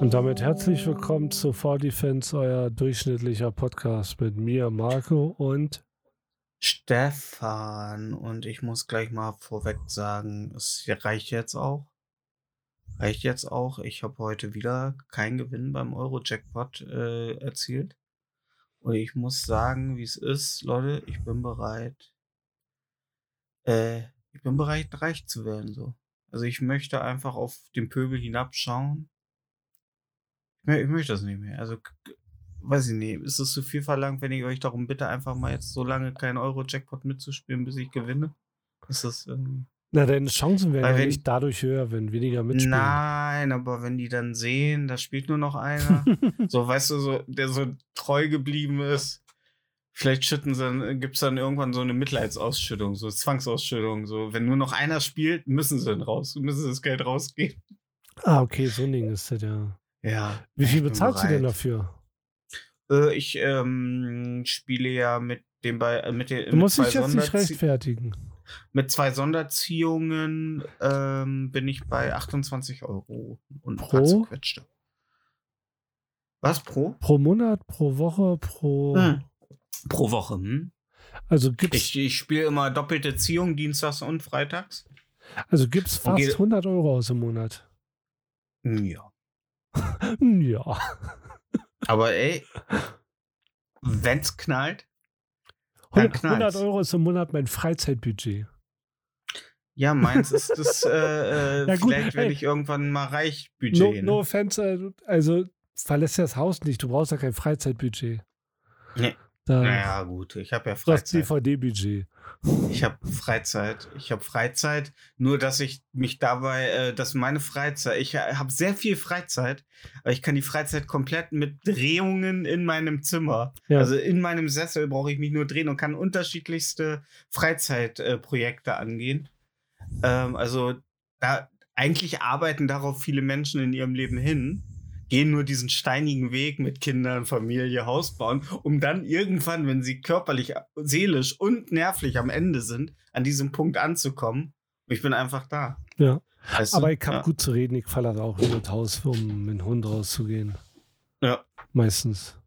Und damit herzlich willkommen zu 4Defense, euer durchschnittlicher Podcast mit mir, Marco und Stefan, und ich muss gleich mal vorweg sagen, es reicht jetzt auch. Reicht jetzt auch. Ich habe heute wieder keinen Gewinn beim Euro-Jackpot äh, erzielt. Und ich muss sagen, wie es ist, Leute, ich bin bereit. Äh, ich bin bereit, reich zu werden, so. Also ich möchte einfach auf den Pöbel hinabschauen. Ich, ich möchte das nicht mehr. Also weiß ich nicht, ist es zu viel verlangt, wenn ich euch darum bitte, einfach mal jetzt so lange keinen Euro-Jackpot mitzuspielen, bis ich gewinne? Ist das irgendwie. na, deine Chancen werden ja nicht dadurch höher, wenn weniger mitspielen. Nein, aber wenn die dann sehen, da spielt nur noch einer, so weißt du, so, der so treu geblieben ist, vielleicht schütten sie dann, gibt es dann irgendwann so eine Mitleidsausschüttung, so Zwangsausschüttung. So, wenn nur noch einer spielt, müssen sie dann raus, müssen sie das Geld rausgeben. ah, okay, so ein Ding ist das ja. Ja. Wie viel bezahlst du denn bereit. dafür? Äh, ich ähm, spiele ja mit dem bei äh, mit den Du mit musst dich jetzt nicht rechtfertigen. Mit zwei Sonderziehungen ähm, bin ich bei 28 Euro und Pro? Was pro? Pro Monat, pro Woche, pro. Hm. Pro Woche. Hm? Also gibt's, Ich, ich spiele immer doppelte Ziehung, dienstags und freitags. also gibt's fast Okay. 100 Euro aus im Monat. Ja. Ja. Aber ey, wenn's knallt, Dann 100, 100 knallt's. Euro ist im Monat mein Freizeitbudget. ja, meins ist das, äh, äh, Ja, gut, vielleicht werde ich irgendwann mal reich No, Budget. no ne? offense, äh, also verlässt ja das Haus nicht. Du brauchst ja kein Freizeitbudget. Nee. Da, Naja, gut, ich habe ja Freizeit. DVD-Budget. Ich habe Freizeit. Ich habe Freizeit. Nur, dass ich mich dabei, äh, dass meine Freizeit, ich habe sehr viel Freizeit, aber ich kann die Freizeit komplett mit Drehungen in meinem Zimmer. Ja. Also in meinem Sessel brauche ich mich nur drehen und kann unterschiedlichste Freizeitprojekte äh, angehen. Ähm, also da eigentlich arbeiten darauf viele Menschen in ihrem Leben hin, gehen nur diesen steinigen Weg mit Kindern, Familie, Haus bauen, um dann irgendwann, wenn sie körperlich, seelisch und nervlich am Ende sind, an diesem Punkt anzukommen. Ich bin einfach da. Ja. Weißt du? Aber ich habe ja. gut zu reden. Ich falle halt auch in das Haus, um mit dem Hund rauszugehen. Ja. Meistens.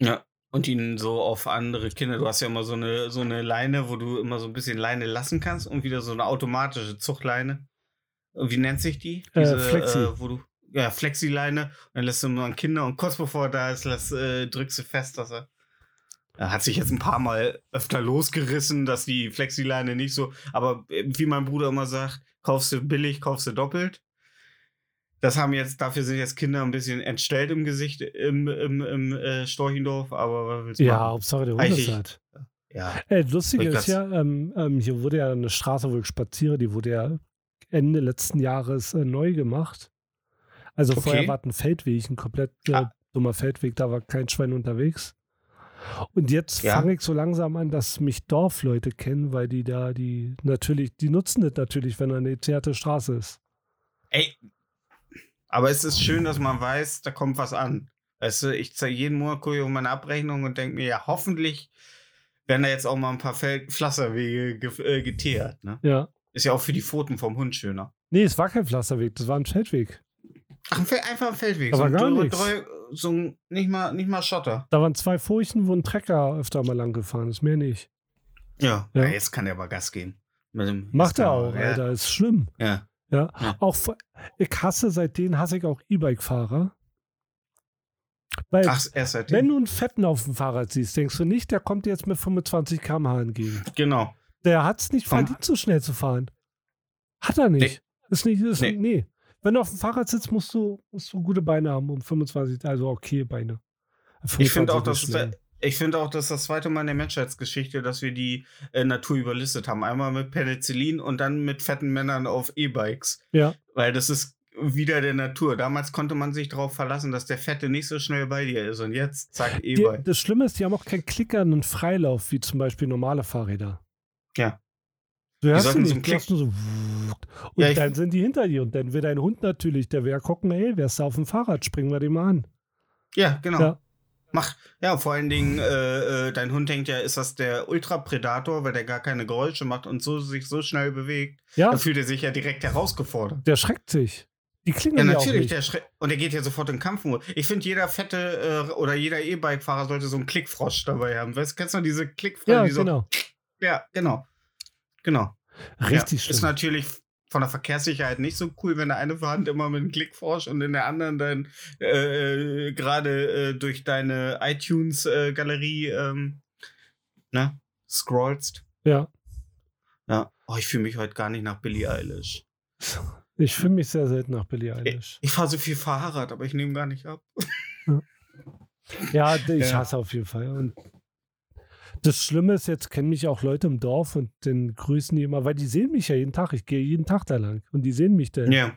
Ja. Und ihn so auf andere Kinder. Du hast ja immer so eine, so eine Leine, wo du immer so ein bisschen Leine lassen kannst und wieder so eine automatische Zuchtleine. Wie nennt sich die? Äh, Flexi. Äh, wo du, ja, Flexi-Leine. Und dann lässt du nur an Kinder und kurz bevor er da ist, lässt, äh, drückst du fest, dass er. Er hat sich jetzt ein paar Mal öfter losgerissen, dass die Flexi-Leine nicht so. Aber äh, wie mein Bruder immer sagt, kaufst du billig, kaufst du doppelt. Das haben jetzt, dafür sind jetzt Kinder ein bisschen entstellt im Gesicht im, im, im äh, Storchendorf, aber was willst du Ja, machen? Hauptsache der Hund ist halt. Ja. Ey, lustig Ich ist ja, ähm, ähm, hier wurde ja eine Straße, wo ich spaziere, die wurde ja Ende letzten Jahres äh, neu gemacht. Also Okay. vorher war es ein Feldweg, ein komplett äh, Ah. dummer Feldweg, da war kein Schwein unterwegs. Und jetzt Ja. fange ich so langsam an, dass mich Dorfleute kennen, weil die da, die natürlich, die nutzen das natürlich, wenn da eine zerte Straße ist. Ey, aber es ist schön, dass man weiß, da kommt was an. Weißt du, ich zeige jeden Monat auf meine Abrechnung und denke mir, ja, hoffentlich werden da jetzt auch mal ein paar Fel Pflasterwege ge äh, geteert. Ne? Ja. Ist ja auch für die Pfoten vom Hund schöner. Nee, es war kein Pflasterweg, das war ein Feldweg. Ach, einfach ein Feldweg. Aber so, gar nix. drei- so ein, nicht mal, nicht mal Schotter. Da waren zwei Furchen, wo ein Trecker öfter mal lang gefahren ist, mehr nicht. Ja. Ja. ja. jetzt kann der aber Gas geben. Macht er auch, ja. Alter, ist schlimm. Ja. Ja, Ja. auch ich hasse seitdem hasse ich auch E-Bike-Fahrer. Weil, Ach, erst wenn du einen Fetten auf dem Fahrrad siehst, denkst du nicht, der kommt jetzt mit 25 km/h entgegen. Genau. Der hat es nicht verdient, so schnell zu fahren. Hat er nicht. Ist nicht, ist, Nee. nee. Wenn du auf dem Fahrrad sitzt, musst du, musst du gute Beine haben um 25, also okay Beine. Ich finde 25 auch, dass. Ich finde auch, das ist das zweite Mal in der Menschheitsgeschichte, dass wir die äh, Natur überlistet haben. Einmal mit Penicillin und dann mit fetten Männern auf E-Bikes. Ja. Weil das ist wieder der Natur. Damals konnte man sich darauf verlassen, dass der Fette nicht so schnell bei dir ist. Und jetzt, zack, E-Bike. das Schlimme ist, die haben auch keinen klickernden Freilauf, wie zum Beispiel normale Fahrräder. Ja. Du sollten die so einen du so Und Ja, dann sind die hinter dir. Und dann will dein Hund natürlich, der will ja gucken, hey, wer ist da auf dem Fahrrad? Springen wir den mal an. Ja, genau. Ja. Mach, ja, vor allen Dingen, äh, äh, dein Hund denkt ja, ist das der Ultrapredator, weil der gar keine Geräusche macht und so sich so schnell bewegt. Ja, Da fühlt er sich ja direkt herausgefordert. der schreckt sich. Die Ja, klingeln ja, auch natürlich, der und der geht ja sofort in Kampfmodus. Ich finde, jeder fette äh, oder jeder E-Bike-Fahrer sollte so einen Klickfrosch dabei haben. Weißt, kennst du diese Klickfrosch? Ja, die so, genau. Ja, genau. Genau. Richtig ja, Ist schlimm. natürlich von der Verkehrssicherheit nicht so cool, wenn der eine Hand immer mit einem Klickfrosch und in der anderen dann äh, gerade äh, durch deine iTunes-Galerie ähm, ne, scrollst. Ja. Ja. Oh, ich fühle mich heute gar nicht nach Billie Eilish. Ich fühle mich sehr selten nach Billie Ich, Eilish. ich fahre so viel Fahrrad, aber ich nehme gar nicht ab. Ja, ich Ja. hasse auf jeden Fall. Und das Schlimme ist, jetzt kennen mich auch Leute im Dorf und dann grüßen die immer, weil die sehen mich ja jeden Tag. Ich gehe jeden Tag da lang und die sehen mich dann. Ja.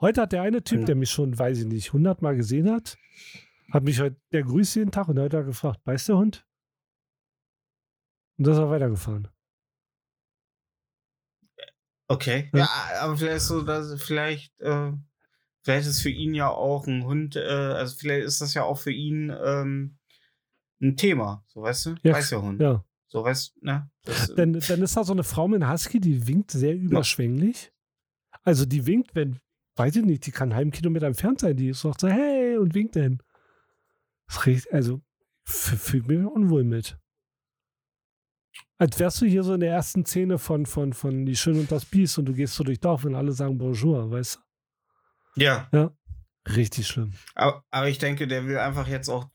Heute hat der eine Typ, Ja. der mich schon, weiß ich nicht, 100 Mal gesehen hat, hat mich heute, der grüßt jeden Tag und heute hat er gefragt, beißt der Hund? Und das ist er weitergefahren. Okay. Ja. Ja, aber vielleicht so, dass vielleicht, äh, vielleicht ist für ihn ja auch ein Hund, äh, also vielleicht ist das ja auch für ihn ähm, ein Thema, so weißt du? Ja, Weiß der Hund. Ja. So weißt ne? Das, äh, Dann, dann ist da so eine Frau mit einem Husky, die winkt sehr überschwänglich. Also die winkt, wenn, weiß ich nicht, die kann einen halben Kilometer entfernt sein, die sagt so, hey, und winkt dann. Also, fühlt mich unwohl mit. Als wärst du hier so in der ersten Szene von, von, von Die Schön und das Biest und du gehst so durch Dorf und alle sagen Bonjour, weißt ja, du? Richtig schlimm. aber, aber ich denke, der will einfach jetzt auch.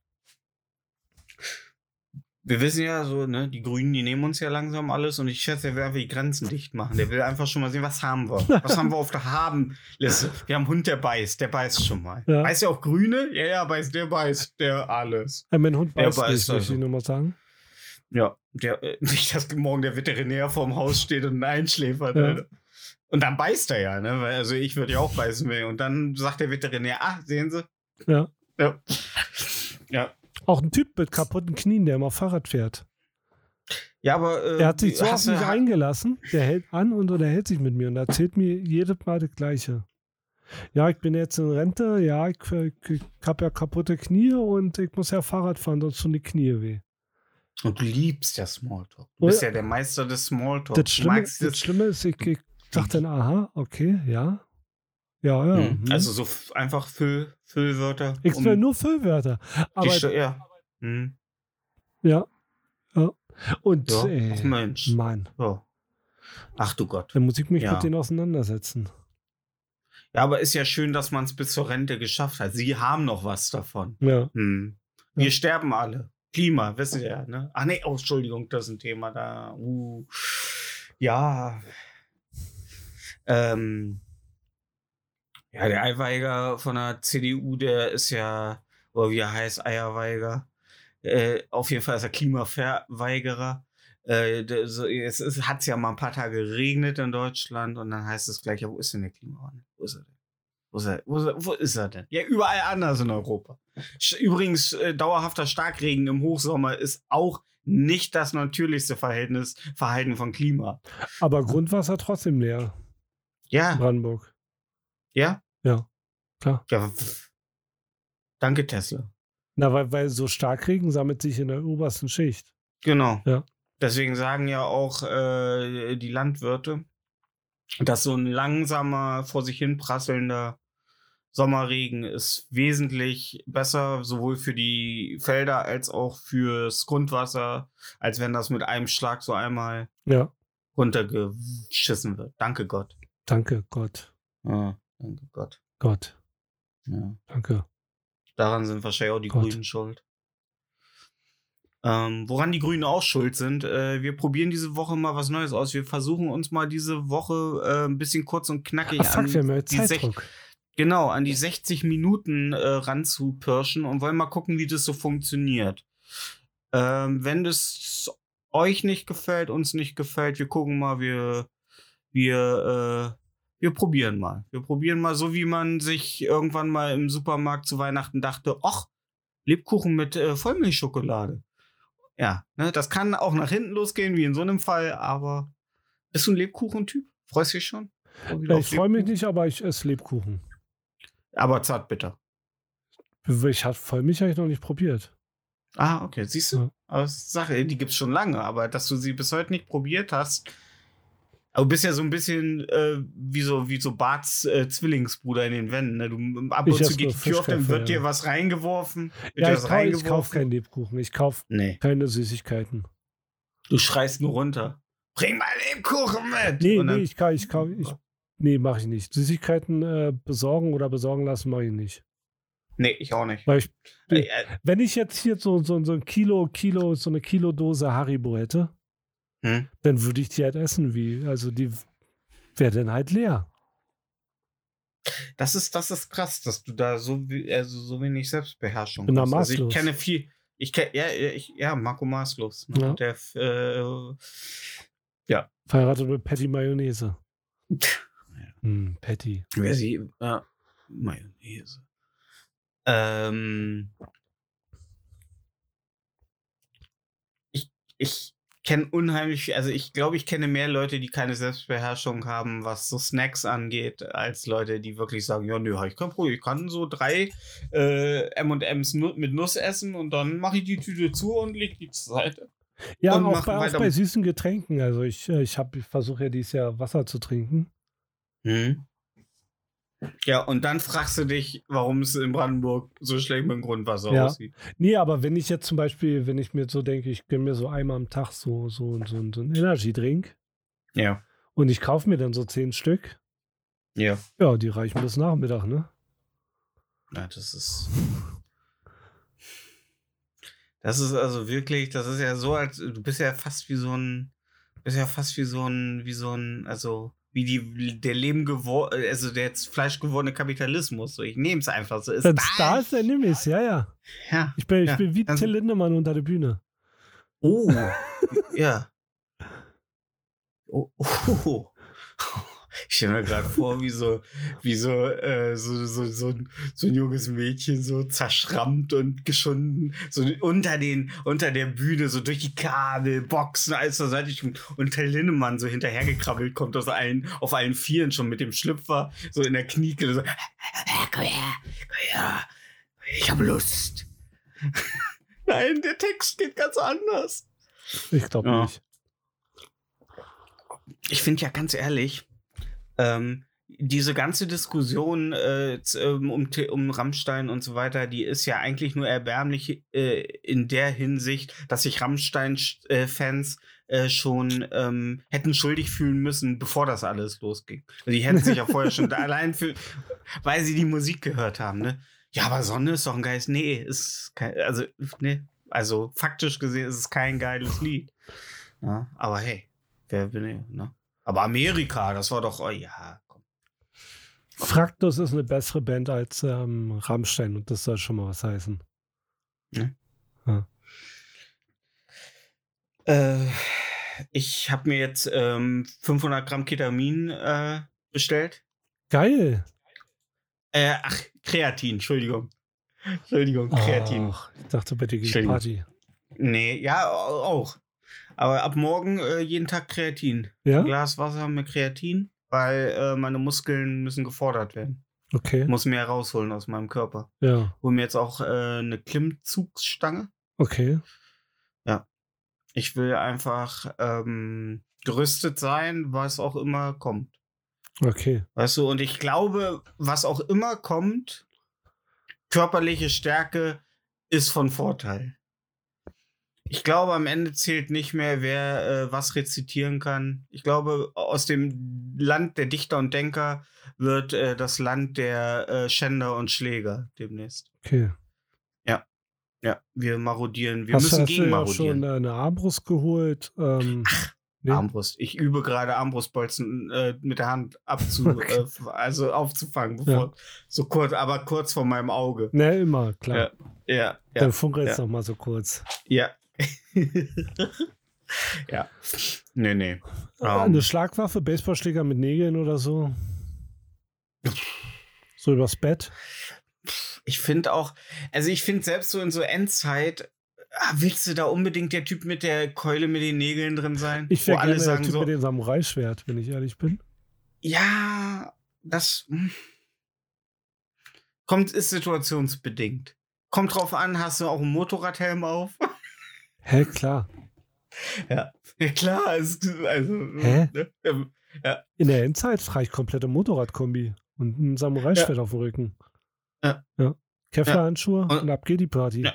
Wir wissen ja so, ne, die Grünen, die nehmen uns ja langsam alles und ich schätze, der will einfach die Grenzen dicht machen. Der will einfach schon mal sehen, was haben wir? Was haben wir auf der Haben-Liste? Wir haben einen Hund, der beißt, der beißt schon mal. Ja. Beißt ja auch Grüne? Ja, ja, beißt, der beißt, der alles. Äh, mein Hund Ja, beißt aber nicht, ist möchte also- ich nur mal sagen. Ja, der, äh, nicht, dass morgen der Veterinär vorm Haus steht und einschläfert. Ja. Und dann beißt er ja, ne? Weil, also ich würde ja auch beißen will. Und dann sagt der Veterinär, ah, sehen Sie? Ja. Ja. Ja. Auch ein Typ mit kaputten Knien, der immer Fahrrad fährt. Ja, aber. Äh, Der hat sich so auf mich eingelassen, der hält an und unterhält sich mit mir und erzählt mir jedes Mal das Gleiche. Ja, ich bin jetzt in Rente, ja, ich, ich habe ja kaputte Knie und ich muss ja Fahrrad fahren, sonst tun die Knie weh. Und du liebst ja Smalltalk. Du bist ja der Meister des Smalltalk. Das Schlimme, das Schlimme ist, ich, ich dachte dann, aha, okay, ja. Ja, ja. Mhm. hm. Also so einfach Füll, Füllwörter. ich will nur Füllwörter. Aber Sto- ja. Mhm. ja, ja. Und Ja, äh, ach Mensch. Mann, Ja. Ach du Gott. dann muss ich mich Ja. mit denen auseinandersetzen. Ja, aber ist ja schön, dass man es bis zur Rente geschafft hat. Sie haben noch was davon. Ja. Hm. Wir sterben alle. Klima, wissen Sie ja, ne? Ach nee, oh, Entschuldigung, das ist ein Thema da. Uh. Ja. Ähm. Ja, der Eiweiger von der CDU, der ist ja, oder wie er heißt, Eierweiger. Äh, auf jeden Fall ist er Klimaverweigerer. Äh, so, es ist, hat ja mal ein paar Tage geregnet in Deutschland und dann heißt es gleich, ja, wo ist denn der Klimawandel? Wo ist er denn? Wo ist er, wo ist er, wo ist er denn? Ja, überall anders in Europa. Übrigens, äh, dauerhafter Starkregen im Hochsommer ist auch nicht das natürlichste Verhältnis, Verhalten von Klima. Aber Grundwasser trotzdem leer, Ja, Brandenburg. ja, Ja, klar. ja. Danke, Tesla. Na, weil, weil so Starkregen sammelt sich in der obersten Schicht. Genau. Ja. Deswegen sagen ja auch äh, die Landwirte, dass so ein langsamer, vor sich hin prasselnder Sommerregen ist wesentlich besser, sowohl für die Felder als auch fürs Grundwasser, als wenn das mit einem Schlag so einmal Ja, runtergeschissen wird. Danke Gott. danke Gott. Ja, danke Gott. Gott, Ja. danke. Daran sind wahrscheinlich auch die Gott. Grünen schuld. Ähm, woran die Grünen auch schuld sind, äh, wir probieren diese Woche mal was Neues aus. Wir versuchen uns mal diese Woche äh, ein bisschen kurz und knackig Ach fuck, wir haben ja Zeitdruck. genau, an die 60 Minuten äh, ranzupirschen und wollen mal gucken, wie das so funktioniert. Ähm, wenn das euch nicht gefällt, uns nicht gefällt, wir gucken mal, wir, wir, äh, wir probieren mal. Wir probieren mal, so wie man sich irgendwann mal im Supermarkt zu Weihnachten dachte, ach, Lebkuchen mit äh, Vollmilchschokolade. Ja, ne, das kann auch nach hinten losgehen, wie in so einem Fall, aber bist du ein Lebkuchentyp? Freust dich schon? Ich freue mich nicht, aber ich esse Lebkuchen. Aber zartbitter. Ich habe Vollmilch habe ich noch nicht probiert. Ah, okay. Siehst du? Ja. Sache, die gibt es schon lange, aber dass du sie bis heute nicht probiert hast. Aber du bist ja so ein bisschen äh, wie so, wie so Barts äh, Zwillingsbruder in den Wänden. Ne? Du, ab und zu geht die Tür auf, dann wird ja. dir was reingeworfen. Wird Ja, dir ich, was kau, ich kaufe keinen Lebkuchen. Ich kaufe Nee, keine Süßigkeiten. du schreist nur runter. Bring mal Lebkuchen mit! Nee, nee, ich kaufe, ich kaufe, ich, nee, mache ich nicht. Süßigkeiten äh, besorgen oder besorgen lassen mache ich nicht. nee, ich auch nicht. Weil ich, Äh, äh, wenn ich jetzt hier so, so, so ein Kilo, Kilo, so eine Kilodose Haribo hätte, hm? dann würde ich die halt essen, wie, also die wäre dann halt leer. Das ist, das ist krass, dass du da so, wie- also so wenig Selbstbeherrschung Bin da hast. Also ich maßlos. kenne viel, ich kenne, ja, ja, ich, ja, Marco Maßlos. Ne? Ja. Der, äh, Verheiratet mit Patty Mayonnaise. Hm, Patty. wer sie, äh, Mayonnaise. Ähm, ich, ich kenne unheimlich, also ich glaube, ich kenne mehr Leute, die keine Selbstbeherrschung haben, was so Snacks angeht, als Leute, die wirklich sagen, ja, nö, ich Problem, ich kann so drei äh, M&M's mit Nuss essen und dann mache ich die Tüte zu und leg die zur Seite. Ja, Und auch bei, auch bei süßen Getränken. Also ich, äh, ich, hab- ich versuche ja dieses Jahr Wasser zu trinken. Mhm. Ja, und dann fragst du dich, warum es in Brandenburg so schlecht mit dem Grundwasser Ja. aussieht. Nee, aber wenn ich jetzt zum Beispiel, wenn ich mir so denke, ich gönne mir so einmal am Tag so, so, so, so einen Energy-Drink Ja. und ich kaufe mir dann so zehn Stück, Ja. ja, die reichen bis Nachmittag, ne? Ja, das ist. Das ist also wirklich, das ist ja so, als du bist ja fast wie so ein, bist ja fast wie so ein, wie so ein, also wie die der Leben geworden, also der jetzt Fleisch gewordene Kapitalismus. So, ich nehme es einfach so. Ist da ist, ich es, ja, ja. Ja. Ich bin, ich Ja, bin wie also- Till Lindemann unter der Bühne. Oh. ja. Oh, oh. Ich stelle mir gerade vor, wie so, wie so, äh, so, so, so, ein, so ein junges Mädchen so zerschrammt und geschunden, so unter den, unter der Bühne, so durch die Kabel, Boxen, alles zur Seite. Und Till Lindemann so hinterhergekrabbelt kommt aus allen, auf allen Vieren schon mit dem Schlüpfer, so in der Knieke, so, komm her, komm her, ich habe Lust. Nein, der Text geht ganz anders. Ich glaube Ja. nicht. Ich finde ja ganz ehrlich, ähm, diese ganze Diskussion äh, ähm, um, um Rammstein und so weiter, die ist ja eigentlich nur erbärmlich äh, in der Hinsicht, sich sich Rammstein-Fans äh, schon ähm, hätten schuldig fühlen müssen, bevor das alles losging. Also die hätten sich ja vorher schon allein für, weil sie die Musik gehört haben, ne? Ja, aber Sonne ist doch ein geiles. Nee, ist kein, also, nee, also faktisch gesehen ist es kein geiles Lied. Ja, aber hey, wer will ich, ne? Aber Amerika, das war doch, oh ja, komm. Fraktus ist eine bessere Band als ähm, Rammstein und das soll schon mal was heißen. Äh, ich habe mir jetzt ähm, 500 Gramm Ketamin äh, bestellt. Geil. Äh, ach, Kreatin, Entschuldigung. Entschuldigung, Kreatin. Ach, ich dachte geht Entschuldigung. Party. Nee, ja, au- auch. Aber ab morgen äh, jeden Tag Kreatin. Ja? Ein Glas Wasser mit Kreatin, weil äh, meine Muskeln müssen gefordert werden. Okay. Ich muss mehr rausholen aus meinem Körper. Ja. Hol mir jetzt auch äh, eine Klimmzugsstange. Okay. Ich will einfach ähm, gerüstet sein, was auch immer kommt. Okay. Weißt du, und ich glaube, was auch immer kommt, körperliche Stärke ist von Vorteil. Ich glaube, am Ende zählt nicht mehr, wer äh, was rezitieren kann. Ich glaube, aus dem Land der Dichter und Denker wird äh, das Land der äh, Schänder und Schläger demnächst. Okay. Ja, wir marodieren, wir hast müssen hast gegen ja auch schon marodieren. äh, eine Armbrust geholt? Ähm, nee? Armbrust. Ich übe gerade Armbrustbolzen äh, mit der Hand abzu, Okay. äh, also aufzufangen, bevor so kurz, aber kurz vor meinem Auge. Ne, immer, klar. Ja, ja, Dann ja, funkelt es ja. noch mal so kurz. ja. ja. Nee, nee. Äh, Ähm. Eine Schlagwaffe, Baseballschläger mit Nägeln oder so? So übers Bett? Ich finde auch, also ich finde selbst so in so Endzeit, ah, willst du da unbedingt der Typ mit der Keule mit den Nägeln drin sein? Ich wäre gerne der Typ so, mit dem Samurai-Schwert, wenn ich ehrlich bin. Ja, das hm. kommt, ist situationsbedingt. Kommt drauf an, hast du auch einen Motorradhelm auf? Hä, klar. ja. ja, klar. Es, also, Hä? Ne? Ähm, In der Endzeit fahre ich komplette Motorradkombi und ein Samurai-Schwert auf dem Rücken. Ja. ja. Kevlarhandschuhe Und- und ab geht die Party. Ja.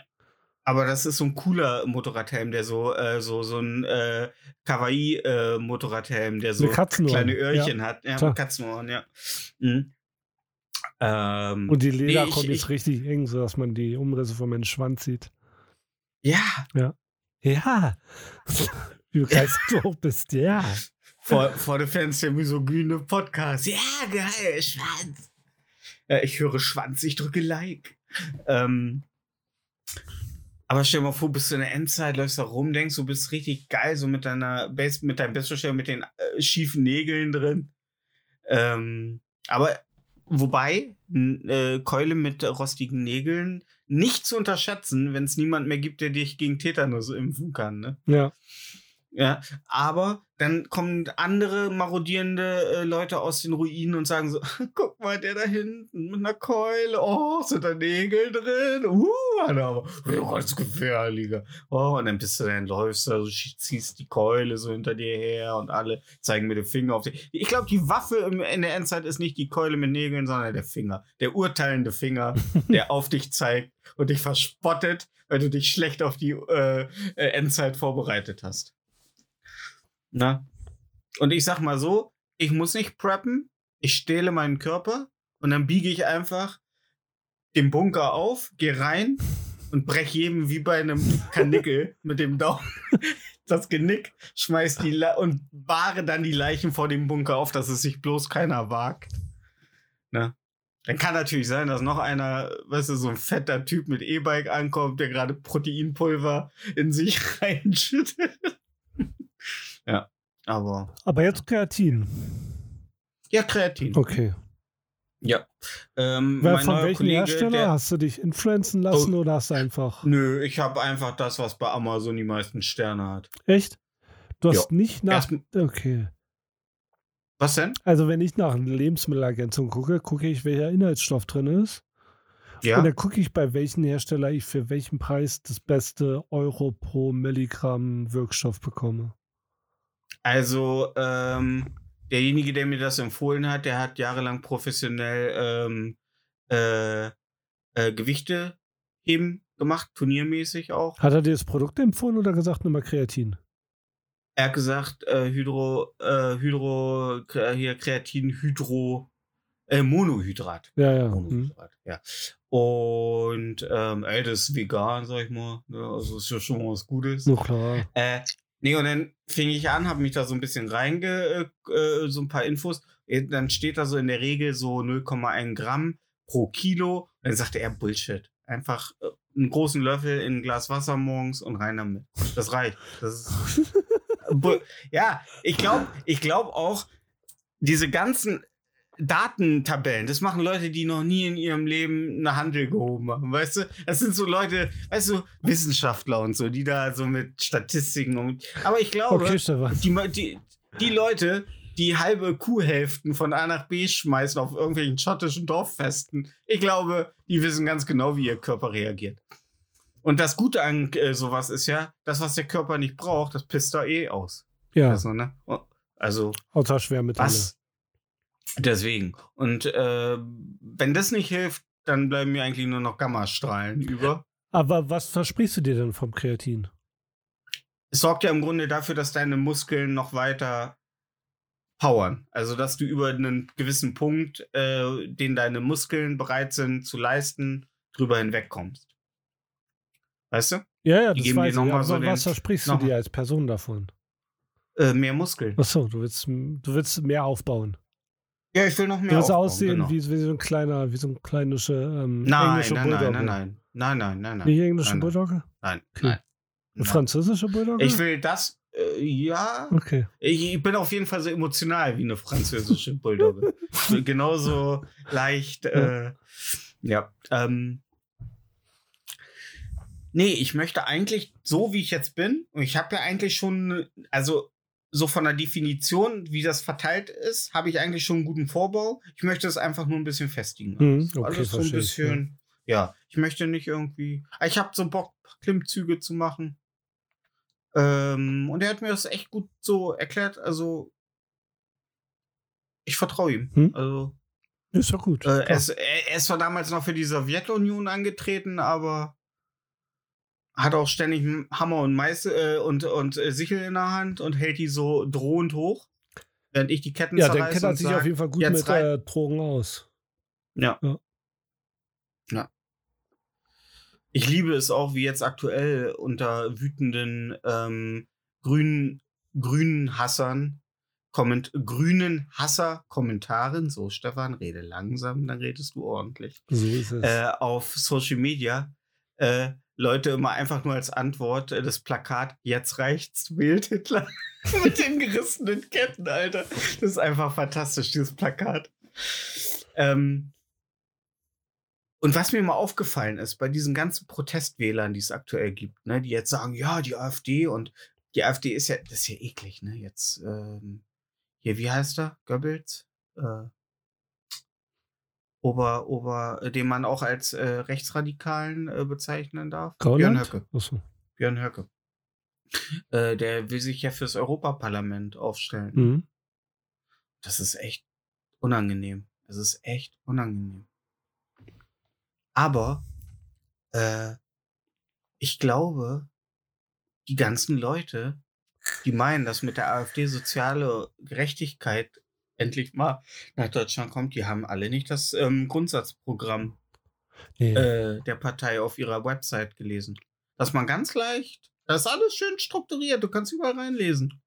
Aber das ist so ein cooler Motorradhelm, der so, äh, so, so ein äh, Kawaii-Motorradhelm, der so kleine Öhrchen hat. Ja, klar. Katzenohren, ja. Mhm. Ähm, Und die Nee, Lederkombi ich- ist richtig eng, sodass man die Umrisse von meinem Schwanz sieht. ja, Ja. Wie begeistert du auch bist, ja. vor, vor den Fans der misogyne Podcast. Ja, geil, Schwanz. Ja, ich höre Schwanz, ich drücke Like. Ähm, aber stell dir mal vor, bist du in der Endzeit, läufst da rum, denkst du bist richtig geil, so mit deiner Base, mit deinem Bestbestellung, mit den äh, schiefen Nägeln drin. Ähm, aber wobei, äh, Keule mit rostigen Nägeln nicht zu unterschätzen, wenn es niemand mehr gibt, der dich gegen Tetanus impfen kann. Ne? Ja. Ja, aber dann kommen andere marodierende äh, Leute aus den Ruinen und sagen so, guck mal, der da hinten mit einer Keule, oh, sind da Nägel drin, uh, aber oh, ganz gefährlicher. Oh, und dann bist du dann läufst du, also ziehst die Keule so hinter dir her und alle zeigen mit dem Finger auf dich. Ich glaube, die Waffe im, in der Endzeit ist nicht die Keule mit Nägeln, sondern der Finger. Der urteilende Finger, der auf dich zeigt und dich verspottet, weil du dich schlecht auf die äh, äh, Endzeit vorbereitet hast. Na? Und ich sag mal so, ich muss nicht preppen, ich stehle meinen Körper und dann biege ich einfach den Bunker auf, gehe rein und brech jedem wie bei einem Kanickel mit dem Daumen das Genick, schmeiß die Le und bahre dann die Leichen vor dem Bunker auf, dass es sich bloß keiner wagt. Na? Dann kann natürlich sein, dass noch einer, weißt du, so ein fetter Typ mit E-Bike ankommt, der gerade Proteinpulver in sich reinschüttet. Ja, aber Aber jetzt Kreatin. ja, Kreatin. Okay. Ja. Ähm, Weil mein von welchem Kollege, Hersteller? der- Hast du dich influenzen lassen oder hast du einfach. Nö, ich habe einfach das, was bei Amazon die meisten Sterne hat. Echt? Du hast Ja. nicht nach. Erst, Okay. was denn? Also, wenn ich nach Lebensmittelergänzung gucke, gucke ich, welcher Inhaltsstoff drin ist. Ja. Und dann gucke ich, bei welchem Hersteller ich für welchen Preis das beste Euro pro Milligramm Wirkstoff bekomme. Also, ähm, derjenige, der mir das empfohlen hat, der hat jahrelang professionell ähm, äh, äh, Gewichte heben gemacht, turniermäßig auch. Hat er dir das Produkt empfohlen oder gesagt, nimm mal Kreatin? Er hat gesagt, äh, Hydro, äh, Hydro, hier Kreatin, Hydro, äh, Monohydrat. Ja, ja. Hm. Monohydrat, ja. Und ähm, ey, das ist vegan, sag ich mal. Ne? Also ist ja schon mal was Gutes. So klar. Nee, und dann fing ich an, habe mich da so ein bisschen reinge, äh, äh, so ein paar Infos. Äh, Dann steht da so in der Regel so 0,1 Gramm pro Kilo. Und dann sagte er Bullshit. Einfach äh, einen großen Löffel in ein Glas Wasser morgens und rein damit. Das reicht. Das ja, ich glaube, ich glaube auch, diese ganzen Datentabellen, das machen Leute, die noch nie in ihrem Leben eine Handel gehoben haben, weißt du? Das sind so Leute, weißt du, Wissenschaftler und so, die da so mit Statistiken und. Aber ich glaube, Okay, die, die, die Leute, die halbe Kuhhälften von A nach B schmeißen auf irgendwelchen schottischen Dorffesten, ich glaube, die wissen ganz genau, wie ihr Körper reagiert. Und das Gute an äh, sowas ist ja, das, was der Körper nicht braucht, das pisst er eh aus. Ja, Also, ne? also außer Schwermetalle. was? Deswegen. Und äh, wenn das nicht hilft, dann bleiben mir eigentlich nur noch Gammastrahlen über. Aber was versprichst du dir denn vom Kreatin? Es sorgt ja im Grunde dafür, dass deine Muskeln noch weiter powern. Also, dass du über einen gewissen Punkt, äh, den deine Muskeln bereit sind zu leisten, drüber hinwegkommst. Weißt du? Ja, ja, Die das weiß ich. Aber so was versprichst du dir als Person davon? Äh, mehr Muskeln. Achso, du willst, du willst mehr aufbauen. Ja, ich will noch mehr aufbauen, aussehen genau. wie, wie so ein kleiner, wie so ein kleinische ähm, Nein, englische nein, nein, Bulldogge. nein, nein. Nein, nein, nein, nein. Nicht englische Nein, nein. Bulldogge? Nein, Okay. nein. Eine nein. französische Bulldogge? Ich will das, äh, ja. Okay. Ich, ich bin auf jeden Fall so emotional wie eine französische Bulldogge. Genauso leicht, äh, ja. Ähm, nee, ich möchte eigentlich so, wie ich jetzt bin, und ich habe ja eigentlich schon, also so von der Definition, wie das verteilt ist, habe ich eigentlich schon einen guten Vorbau. Ich möchte es einfach nur ein bisschen festigen. Hm, Also okay, alles so ein ich, ja. bisschen. Ja. ich möchte nicht irgendwie. Ah, Ich habe so Bock, Klimmzüge zu machen. Ähm, und er hat mir das echt gut so erklärt. Also, ich vertraue ihm. Hm. Also, Ist ja gut. äh, er, ist, er, er ist zwar damals noch für die Sowjetunion angetreten, aber hat auch ständig Hammer und Meißel äh, und, und äh, Sichel in der Hand und hält die so drohend hoch, während ich die Ketten ja, der zerreiße kennt sich auf jeden Fall gut mit äh, Drogen aus. Ja. Ja. Ja. Ich liebe es auch, wie jetzt aktuell unter wütenden ähm, grünen, grünen Hassern, Komment grünen Hasser-Kommentaren, so Stefan, rede langsam, dann redest du ordentlich, So ist es. äh, auf Social Media, äh, Leute immer einfach nur als Antwort äh, das Plakat, jetzt reicht's, wählt Hitler mit den gerissenen Ketten, Alter. Das ist einfach fantastisch, dieses Plakat. Ähm, und was mir mal aufgefallen ist, bei diesen ganzen Protestwählern, die es aktuell gibt, ne, die jetzt sagen, ja, die AfD und die AfD ist ja, das ist ja eklig, ne? Jetzt, ähm, hier, wie heißt er? Goebbels? Äh, Ober, Ober, äh, den man auch als äh, Rechtsradikalen äh, bezeichnen darf. Björn Gauland? Höcke. Achso. Björn Höcke. Äh, der will sich ja fürs Europaparlament aufstellen. Mhm. Das ist echt unangenehm. Es ist echt unangenehm. Aber äh, ich glaube, die ganzen Leute, die meinen, dass mit der AfD soziale Gerechtigkeit endlich mal nach Deutschland kommt, die haben alle nicht das ähm, Grundsatzprogramm Nee. äh, der Partei auf ihrer Website gelesen. Dass man ganz leicht, das ist alles schön strukturiert, du kannst überall reinlesen.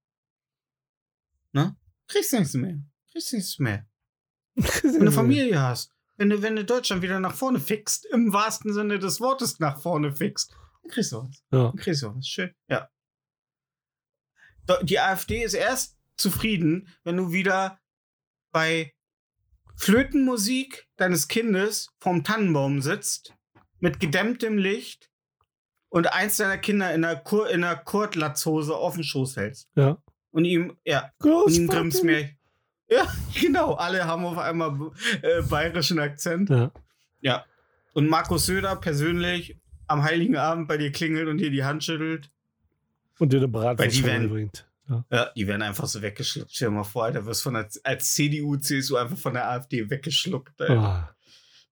Ne? Kriegst nichts mehr. Kriegst nichts mehr. Wenn du eine Familie hast, wenn du, wenn du Deutschland wieder nach vorne fixt, im wahrsten Sinne des Wortes nach vorne fixt, dann kriegst du was. Ja. Dann kriegst du was. Schön. Ja. Die AfD ist erst zufrieden, wenn du wieder bei Flötenmusik deines Kindes vorm Tannenbaum sitzt, mit gedämmtem Licht und eins deiner Kinder in der, Kur in der Kurtlatzhose auf den Schoß hältst. Ja. Und ihm, ja, und ihm grimmt's mehr. Ja, genau. Alle haben auf einmal äh, bayerischen Akzent. Ja. Ja. Und Markus Söder persönlich am Heiligen Abend bei dir klingelt und dir die Hand schüttelt. Und dir eine Bratwurst bringt. Ja. Ja, die werden einfach so weggeschluckt. Stell dir mal vor, da wirst von der, als CDU, CSU einfach von der AfD weggeschluckt. Ah.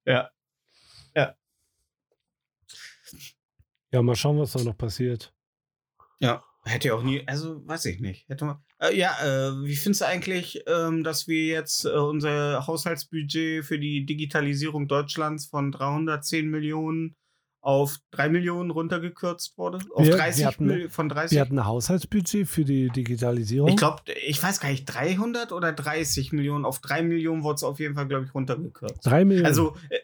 Ja. ja, mal schauen, was da noch passiert. Ja. Hätte ja auch nie, also weiß ich nicht. Hätte man, äh, ja, äh, wie findest du eigentlich, ähm, dass wir jetzt äh, unser Haushaltsbudget für die Digitalisierung Deutschlands von 310 Millionen auf 3 Millionen runtergekürzt wurde? Auf Wir- wir 30 hatten- Mil- von 30? Wir hatten ein Haushaltsbudget für die Digitalisierung. Ich glaube, ich weiß gar nicht, 300 oder 30 Millionen. Auf 3 Millionen wurde es auf jeden Fall, glaube ich, runtergekürzt. Drei Millionen. Also, äh,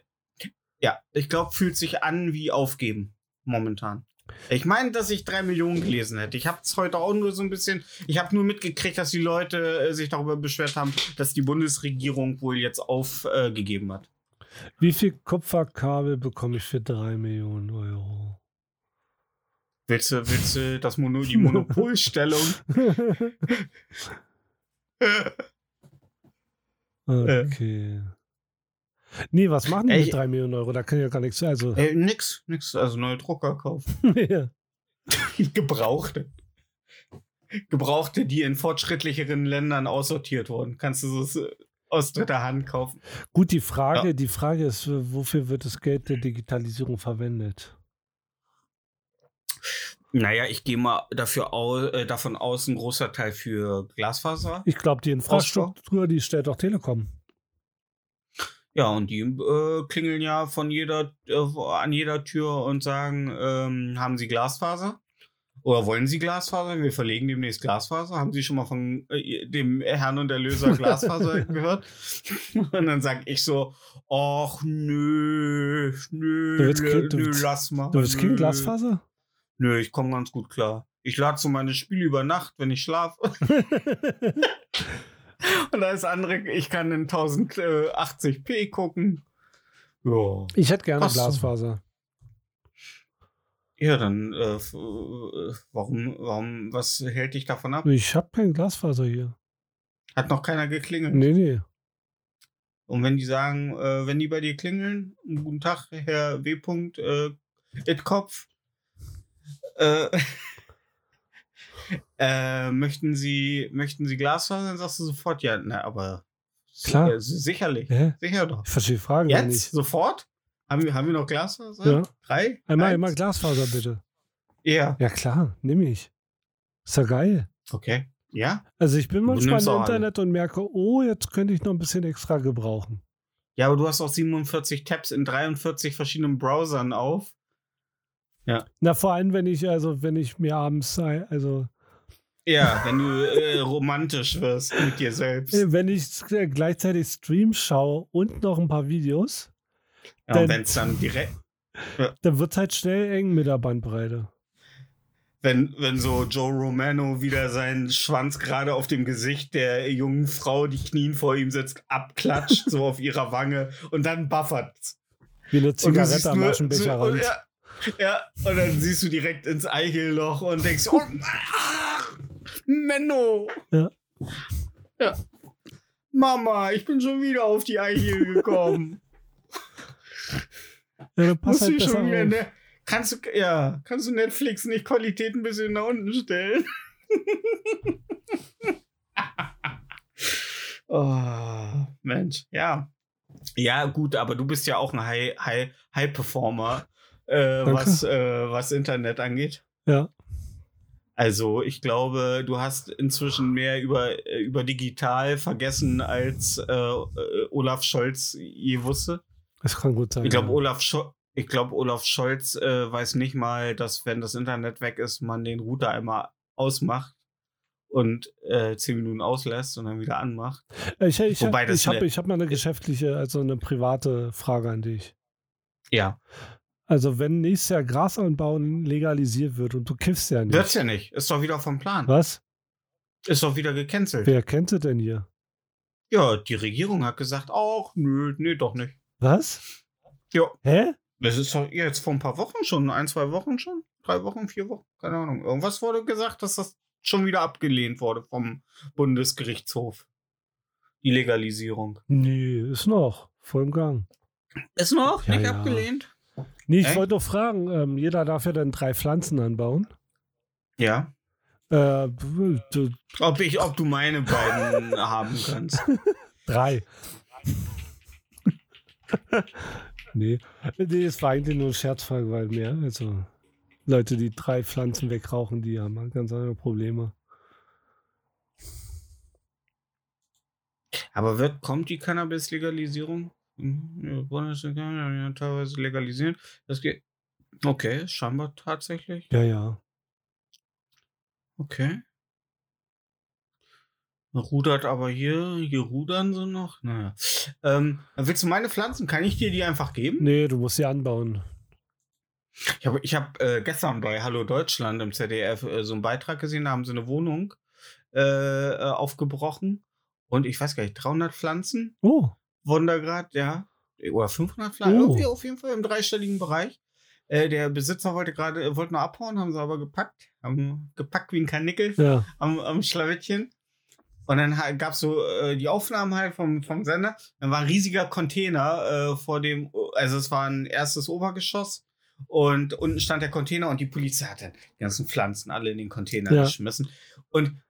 ja, ich glaube, fühlt sich an wie aufgeben momentan. Ich meine, dass ich 3 Millionen gelesen hätte. Ich habe es heute auch nur so ein bisschen, ich habe nur mitgekriegt, dass die Leute äh, sich darüber beschwert haben, dass die Bundesregierung wohl jetzt aufgegeben hat. Wie viel Kupferkabel bekomme ich für drei Millionen Euro? Willst du, willst du das Mono, die Monopolstellung? Okay. Nee, was machen die Ey, mit drei Millionen Euro? Da kann ja gar nichts. Also, äh, nix, nix. Also neue Drucker kaufen. ja. Gebrauchte. Gebrauchte, die in fortschrittlicheren Ländern aussortiert wurden. Kannst du so äh, aus dritter Hand kaufen. Gut, die Frage, Ja. die Frage ist, wofür wird das Geld der Digitalisierung verwendet? Naja, ich gehe mal dafür au äh, davon aus, ein großer Teil für Glasfaser. Ich glaube, die Infrastruktur, die stellt auch Telekom. Ja, und die äh, klingeln ja von jeder, äh, an jeder Tür und sagen, ähm, haben Sie Glasfaser? Oder wollen Sie Glasfaser? Wir verlegen demnächst Glasfaser. Haben Sie schon mal von äh, dem Herrn und Erlöser Glasfaser gehört? Und dann sage ich so, ach nö, nö, Du willst nö, du nö willst- lass mal. Du willst kein. Glasfaser? Nö, ich komme ganz gut klar. Ich lade so meine Spiele über Nacht, wenn ich schlafe. Und da ist andere, ich kann in 1080p gucken. Ja. ich hätte gerne Passt. Glasfaser. Ja, dann, äh, äh, warum, warum, was hält dich davon ab? Ich habe kein Glasfaser hier. Hat noch keiner geklingelt. Nee, nee. Und wenn die sagen, äh, wenn die bei dir klingeln, guten Tag, Herr W. -Punkt, äh, Itkopf, äh, äh, möchten Sie, möchten Sie Glasfaser? Dann sagst du sofort, ja, na, aber Klar. äh, sicherlich, Hä? sicher doch. Ich verstehe die Frage Jetzt? nicht. Sofort? Haben wir, haben wir noch Glasfaser? Ja. Drei? Einmal, Eins? einmal Glasfaser bitte. Ja. Ja, klar, nehme ich. Ist ja geil. Okay. Ja? Also ich bin manchmal im auch alle. Internet und merke, oh, jetzt könnte ich noch ein bisschen extra gebrauchen. Ja, aber du hast auch 47 Tabs in 43 verschiedenen Browsern auf. Na, vor allem, wenn ich, also wenn ich mir abends, äh, also Ja, wenn du äh, romantisch wirst mit dir selbst. äh, wenn ich äh, gleichzeitig Streams schaue und noch ein paar Videos, Ja, und dann- wenn es dann direkt, dann wird es halt schnell eng mit der Bandbreite. wenn, wenn so Joe Romano wieder seinen Schwanz gerade auf dem Gesicht der jungen Frau, die knien vor ihm sitzt, abklatscht, so auf ihrer Wange und dann buffert. Wie eine Zigarette am Aschenbecher so- ja, ja, und dann siehst du direkt ins Eichelloch und denkst, oh, ach, Menno. Ja. ja. Mama, ich bin schon wieder auf die Eichel gekommen. Ja, dann passt Musst halt du schon wieder, ne? Kannst du, ja, kannst du Netflix nicht Qualität ein bisschen nach unten stellen? oh, Mensch, ja. Ja, gut, aber du bist ja auch ein High, High, High Performer, äh, was, äh, was Internet angeht. Ja, Also, ich glaube, du hast inzwischen mehr über, äh, über digital vergessen, als äh, äh, Olaf Scholz je wusste. Das kann gut sein. Ich glaube, ja. Olaf, Scho ich glaub, Olaf Scholz äh, weiß nicht mal, dass, wenn das Internet weg ist, man den Router einmal ausmacht und äh, zehn Minuten auslässt und dann wieder anmacht. Ich, ich, ich habe ne- ich hab mal eine geschäftliche, also eine private Frage an dich. Ja. Also wenn nächstes Jahr Grasanbauen legalisiert wird und du kiffst ja nicht. Wird's ja nicht. Ist doch wieder vom Plan. Was? Ist doch wieder gecancelt. Wer kennt es denn hier? Ja, die Regierung hat gesagt, ach, nö, nee, doch nicht. Was? Ja. Hä? Das ist doch jetzt vor ein paar Wochen schon, ein, zwei Wochen schon, drei Wochen, vier Wochen, keine Ahnung. Irgendwas wurde gesagt, dass das schon wieder abgelehnt wurde vom Bundesgerichtshof. Die Legalisierung. Nee, ist noch. Voll im Gang. Ist noch Ja, nicht ja. abgelehnt? Nee, ich wollte doch fragen, ähm, jeder darf ja dann drei Pflanzen anbauen. Ja. Äh, Ob, ich, ob du meine beiden haben kannst. drei. nee. nee, es war eigentlich nur eine Scherzfrage, weil mehr, also Leute, die drei Pflanzen wegrauchen, die haben halt ganz andere Probleme. Aber wird, kommt die Cannabis-Legalisierung? Mhm, ja, teilweise legalisieren. Das geht. Okay, scheinbar tatsächlich. Ja, ja. Okay. Rudert aber hier, hier rudern sie noch. Naja. Ähm, willst du meine Pflanzen? Kann ich dir die einfach geben? Nee, du musst sie anbauen. Ich habe ich hab, äh, gestern bei Hallo Deutschland im ZDF äh, so einen Beitrag gesehen, da haben sie eine Wohnung äh, äh, aufgebrochen und ich weiß gar nicht, 300 Pflanzen Oh, wurden da gerade, ja, oder 500 Pflanzen, Oh. irgendwie auf jeden Fall im dreistelligen Bereich. Äh, der Besitzer wollte gerade, äh, wollte nur abhauen, haben sie aber gepackt, haben gepackt wie ein Kanickel ja. am, am Schlawittchen. Und dann gab es so äh, die Aufnahmen halt vom, vom Sender. Dann war ein riesiger Container äh, vor dem, also es war ein erstes Obergeschoss und unten stand der Container und die Polizei hat dann die ganzen Pflanzen alle in den Container Ja. geschmissen. Und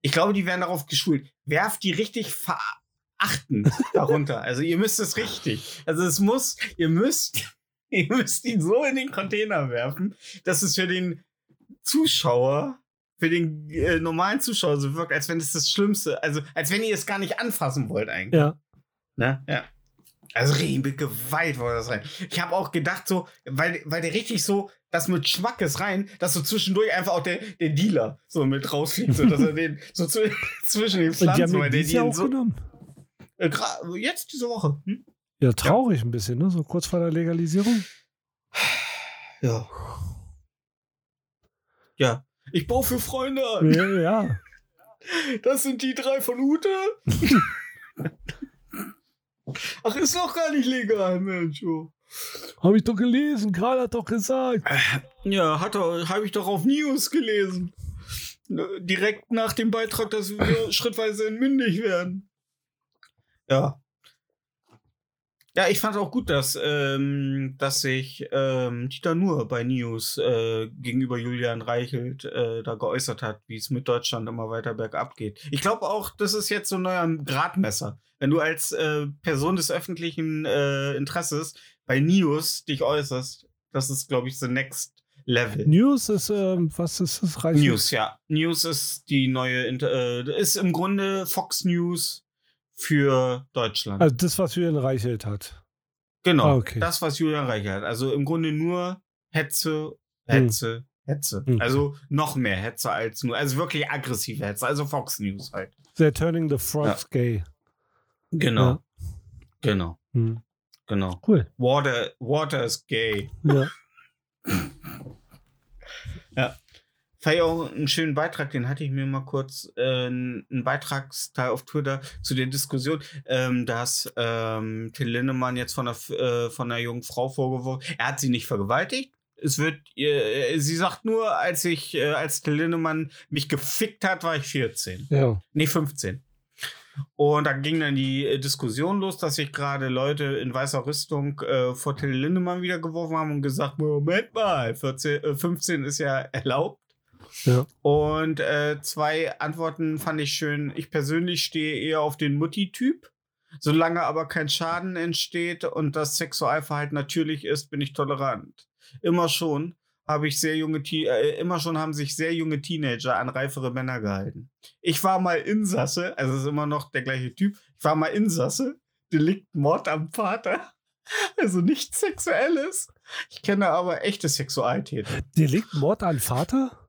ich glaube, die werden darauf geschult. Werft die richtig verachtend darunter. Also ihr müsst es richtig. Also es muss, ihr müsst, ihr müsst ihn so in den Container werfen, dass es für den Zuschauer, für den äh, normalen Zuschauer so wirkt, als wenn es das Schlimmste, also als wenn ihr es gar nicht anfassen wollt eigentlich. Ja. Ne? Ja. Also richtig mit Gewalt war das rein. Ich habe auch gedacht, so, weil, weil der richtig so, das mit Schmackes rein, dass so zwischendurch einfach auch der, der Dealer so mit rausfliegt, so dass er den so zu, zwischen den Pflanzen, weil den der auch so, genommen. äh, jetzt diese Woche. Hm? Ja, traurig ein bisschen, ne? So kurz vor der Legalisierung. Ja. Ja. Ich baue für Freunde an. Ja, ja. Das sind die drei von Ute. Ach, ist noch gar nicht legal, Mensch. Oh. Habe ich doch gelesen, Karl hat doch gesagt. Ja, hat habe ich doch auf News gelesen. Ne, Direkt nach dem Beitrag, dass wir schrittweise entmündig werden. Ja. Ja, ich fand auch gut, dass, ähm, dass sich ähm, Dieter Nuhr bei News äh, gegenüber Julian Reichelt äh, da geäußert hat, wie es mit Deutschland immer weiter bergab geht. Ich glaube auch, das ist jetzt so ein neuer Gradmesser. Wenn du als äh, Person des öffentlichen äh, Interesses bei News dich äußerst, das ist, glaube ich, the next level. News ist, ähm, was ist das? Reichelt? News, ja. News ist die neue, Inter äh, ist im Grunde Fox News für Deutschland. Also das, was Julian Reichelt hat. genau, ah, okay. das, was Julian Reichert hat. Also im Grunde nur Hetze, Hetze, Hetze. Hm. Also noch mehr Hetze als nur, also wirklich aggressive Hetze, also Fox News halt. They're turning the frogs gay. Genau. Ja. Genau, Hm. genau. Cool. Water, water is gay. Ja. Fand ich auch einen schönen Beitrag, den hatte ich mir mal kurz, äh, einen Beitragsteil auf Twitter zu der Diskussion, ähm, dass ähm, Till Lindemann jetzt von einer, äh, von einer jungen Frau vorgeworfen, er hat sie nicht vergewaltigt. Es wird, äh, sie sagt nur, als ich, äh, als Till Lindemann mich gefickt hat, war ich 14. ja. Nee, 15. Und da ging dann die äh, Diskussion los, dass sich gerade Leute in weißer Rüstung äh, vor Till Lindemann wieder geworfen haben und gesagt, Moment mal, 14, äh, 15 ist ja erlaubt. Ja. Und äh, zwei Antworten fand ich schön. Ich persönlich stehe eher auf den Mutti-Typ. Solange aber kein Schaden entsteht und das Sexualverhalten natürlich ist, bin ich tolerant. Immer schon habe ich sehr junge Te äh, immer schon haben sich sehr junge Teenager an reifere Männer gehalten. Ich war mal Insasse, also es ist immer noch der gleiche Typ. Ich war mal Insasse, Delikt Mord am Vater. Also nichts Sexuelles. Ich kenne aber echte Sexualtäter. Delikt Mord an Vater?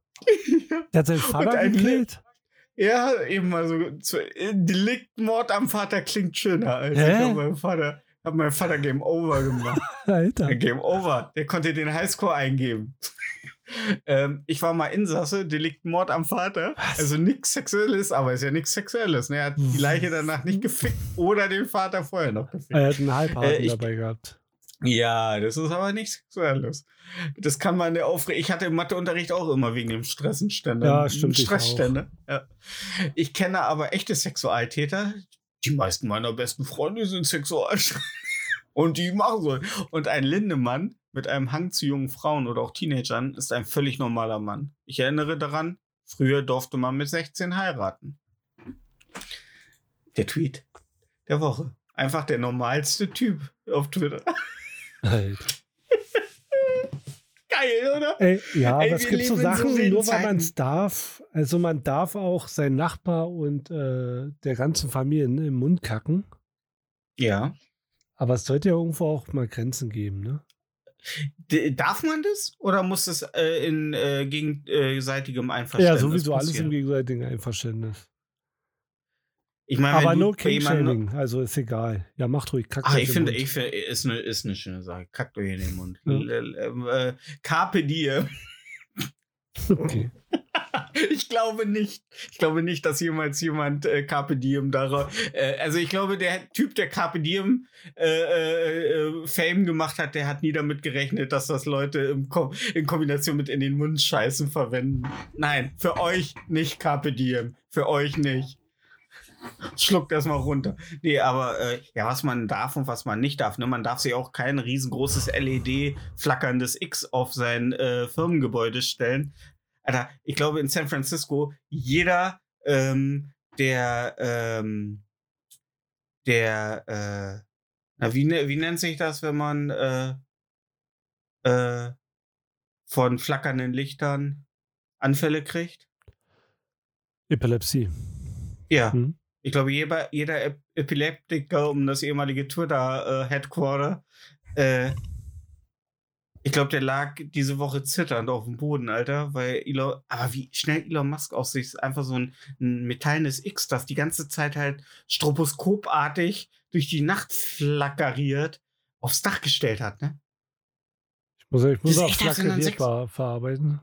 Der hat seinen Vater gekillt? Ja, eben mal so. Zu, äh, Delikt Mord am Vater klingt schöner als Hä? ich habe meinem Vater. Hab meinem Vater Game Over gemacht. Alter. Game Over. Der konnte den Highscore eingeben. ähm, ich war mal Insasse, Delikt Mord am Vater. Was? Also nichts Sexuelles, aber ist ja nichts Sexuelles. Ne? Er hat die Leiche danach nicht gefickt oder den Vater vorher noch gefickt. Er hat einen Halbharten Äh, dabei gehabt. Ja, das ist aber nichts Sexuelles. Das kann man der Aufre Ich hatte im Matheunterricht auch immer wegen dem Stressenständer. Ja, stimmt, ich Stressstände. Ja. Ich kenne aber echte Sexualtäter. Die meisten meiner besten Freunde sind Sexualtäter. Und die machen so. Und ein Lindemann mit einem Hang zu jungen Frauen oder auch Teenagern ist ein völlig normaler Mann. Ich erinnere daran, früher durfte man mit 16 heiraten. Der Tweet der Woche. Einfach der normalste Typ auf Twitter. Alter. Geil, oder? Ey, ja, Ey, aber es gibt so so Sachen, wilden nur weil man es darf. Also man darf auch seinen Nachbar und äh, der ganzen Familie im Mund kacken. Ja. Aber es sollte ja irgendwo auch mal Grenzen geben, ne? D darf man das? Oder muss das äh, in äh, gegenseitigem Einverständnis Ja, sowieso alles im gegenseitigen Einverständnis. Ich meine, Aber jemandem- King-Shaming, also ist egal. Ja, macht ruhig, kackt Ah, euch ich finde, ich finde, ist eine, ist eine schöne Sache. Kackt euch in den Mund. Ja. L- äh, Carpe diem. Okay. Ich glaube nicht. Ich glaube nicht, dass jemals jemand äh, Carpe Diem darauf. Äh, also ich glaube, der Typ, der Carpe Diem äh, äh, äh, Fame gemacht hat, der hat nie damit gerechnet, dass das Leute im Ko in Kombination mit in den Mund scheißen verwenden. Nein, für euch nicht Carpe Diem. Für euch nicht. Schluckt das mal runter. Nee, aber äh, ja, was man darf und was man nicht darf. Ne? Man darf sich auch kein riesengroßes LED-flackerndes X auf sein äh, Firmengebäude stellen. Alter, ich glaube in San Francisco, jeder, ähm, der, ähm, der, äh, na, wie, ne- wie nennt sich das, wenn man äh, äh, von flackernden Lichtern Anfälle kriegt? Epilepsie. Ja. Hm? Ich glaube, jeder, jeder Ep Epileptiker um das ehemalige Twitter-Headquarter, äh, ich glaube, der lag diese Woche zitternd auf dem Boden, Alter, weil Elon, aber wie schnell Elon Musk aussieht, ist einfach so ein, ein metallenes X, das die ganze Zeit halt stroboskopartig durch die Nacht flackeriert, aufs Dach gestellt hat, ne? Ich muss, ich muss auch flackeriert ver verarbeiten.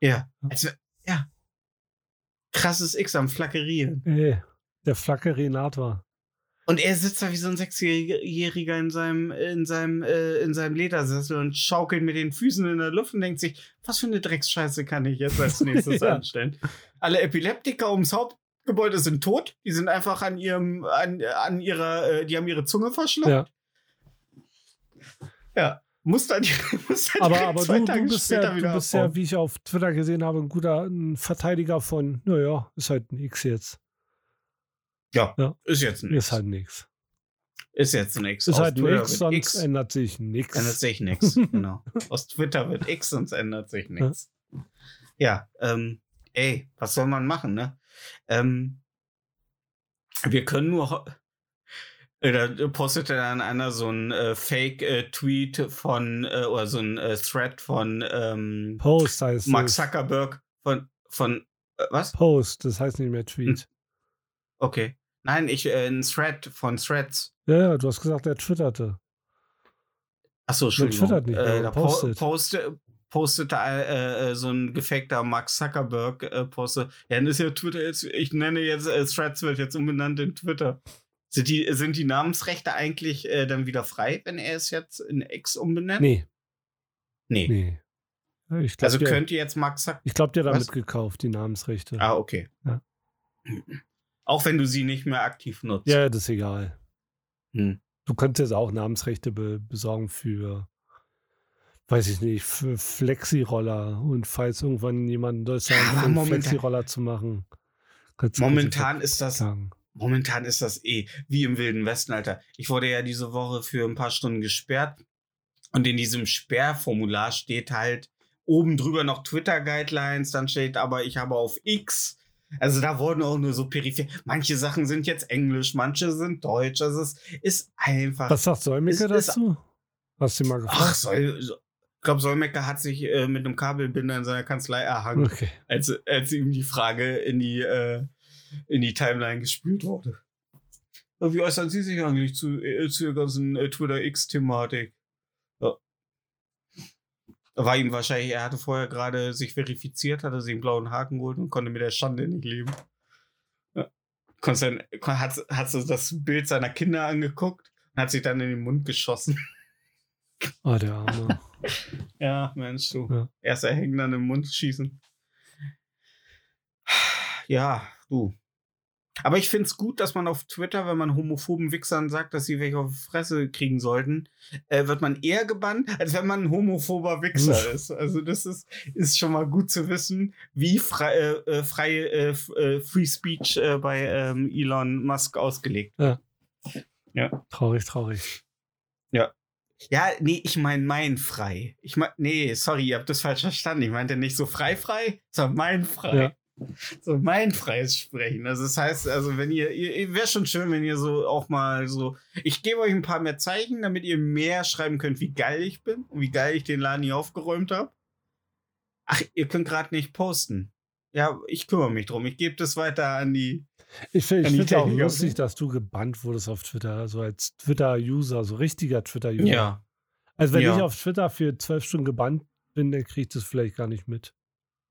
Ja. Also, ja. Krasses X am Flackerieren. Ey, der Flackerinator. Und er sitzt da wie so ein Sechsjähriger in seinem, in seinem, äh, in seinem Ledersessel und schaukelt mit den Füßen in der Luft und denkt sich, was für eine Drecksscheiße kann ich jetzt als nächstes Ja. anstellen? Alle Epileptiker ums Hauptgebäude sind tot. Die sind einfach an ihrem, an, an ihrer, äh, die haben ihre Zunge verschluckt. Ja. Ja. Muss dann, muss dann Aber, aber zwei du, Tage du bist, ja, du wieder bist ja, wie ich auf Twitter gesehen habe, ein guter ein Verteidiger von, naja, ist halt ein X jetzt. Ja, Ja. ist jetzt ein Ist halt nix. Ist jetzt X. Ist Aus halt wird sonst X. ändert sich nix. ändert sich nichts. Genau. Aus Twitter wird X, sonst ändert sich nichts. Ja, ähm, ey, was soll man machen, ne? Ähm, wir können nur. Äh, Da postete dann einer so ein äh, Fake-Tweet von, äh, oder so ein äh, Thread von ähm, Post heißt Mark. Zuckerberg von, von äh, was? Post, das heißt nicht mehr Tweet. Okay. Nein, ich, äh, ein Thread von Threads. Ja, ja, du hast gesagt, er twitterte. Achso, Entschuldigung. twittert nicht äh, postet. po poste, postete äh, äh, so ein gefakter Mark Zuckerberg äh, poste. Ja, dann ist ja Twitter jetzt, ich nenne jetzt, äh, Threads wird jetzt umbenannt in Twitter. Sind die, sind die Namensrechte eigentlich äh, dann wieder frei, wenn er es jetzt in X umbenennt? Nee, Nee. nee. Glaube, Also der, könnt ihr jetzt Mark Zuckerberg. ich glaub, der hat damit gekauft, die Namensrechte. Ah, okay. Ja. Auch wenn du sie nicht mehr aktiv nutzt. Ja, das ist egal. Hm. Du könntest auch Namensrechte be besorgen für, weiß ich nicht, für Flexi-Roller. Und falls irgendwann jemand in Deutschland Ja, momentan- Flexi-Roller zu machen, Momentan ist das sagen. Momentan ist das eh wie im Wilden Westen, Alter. Ich wurde ja diese Woche für ein paar Stunden gesperrt. Und in diesem Sperrformular steht halt oben drüber noch Twitter-Guidelines. Dann steht aber, ich habe auf X. Also da wurden auch nur so peripher. Manche Sachen sind jetzt Englisch, manche sind Deutsch. Also es ist einfach. Was sagt Solmecke ist- dazu? Hast du mal gefragt? Ach, Sol, so- ich glaube, Solmecke hat sich äh, mit einem Kabelbinder in seiner Kanzlei erhangen, Okay. als, als ihm die Frage in die, äh, in die Timeline gespült wurde. Wie äußern Sie sich eigentlich zu, äh, zu der ganzen äh, Twitter X-Thematik? Ja. War ihm wahrscheinlich, er hatte vorher gerade sich verifiziert, hatte sich einen blauen Haken geholt und konnte mit der Schande nicht leben. Ja. Konntest dann, kon- hat, hat so das Bild seiner Kinder angeguckt und hat sich dann in den Mund geschossen. Ah, der Arme. Ja, Mensch, du. Ja. Erst erhängen, dann im Mund schießen. Ja, du. Aber ich finde es gut, dass man auf Twitter, wenn man homophoben Wichsern sagt, dass sie welche auf die Fresse kriegen sollten, äh, wird man eher gebannt, als wenn man ein homophober Wichser ist. Also das ist, ist schon mal gut zu wissen, wie frei, äh, äh, freie äh, äh, Free Speech äh, bei ähm, Elon Musk ausgelegt. Traurig, traurig. Ja, nee, ich meine mein frei. Ich mein, nee, sorry, ihr habt das falsch verstanden. Ich meinte nicht so frei frei, sondern mein frei. Ja. So mein freies Sprechen. Also das heißt, also wenn ihr, ihr wäre schon schön, wenn ihr so auch mal so, ich gebe euch ein paar mehr Zeichen, damit ihr mehr schreiben könnt, wie geil ich bin und wie geil ich den Laden hier aufgeräumt habe. Ach, ihr könnt gerade nicht posten. Ja, ich kümmere mich drum. Ich gebe das weiter an die. Ich finde es auch lustig, dass du gebannt wurdest auf Twitter, also als Twitter-User, so richtiger Twitter-User. Also wenn Ja. ich auf Twitter für zwölf Stunden gebannt bin, dann kriege ich das vielleicht gar nicht mit.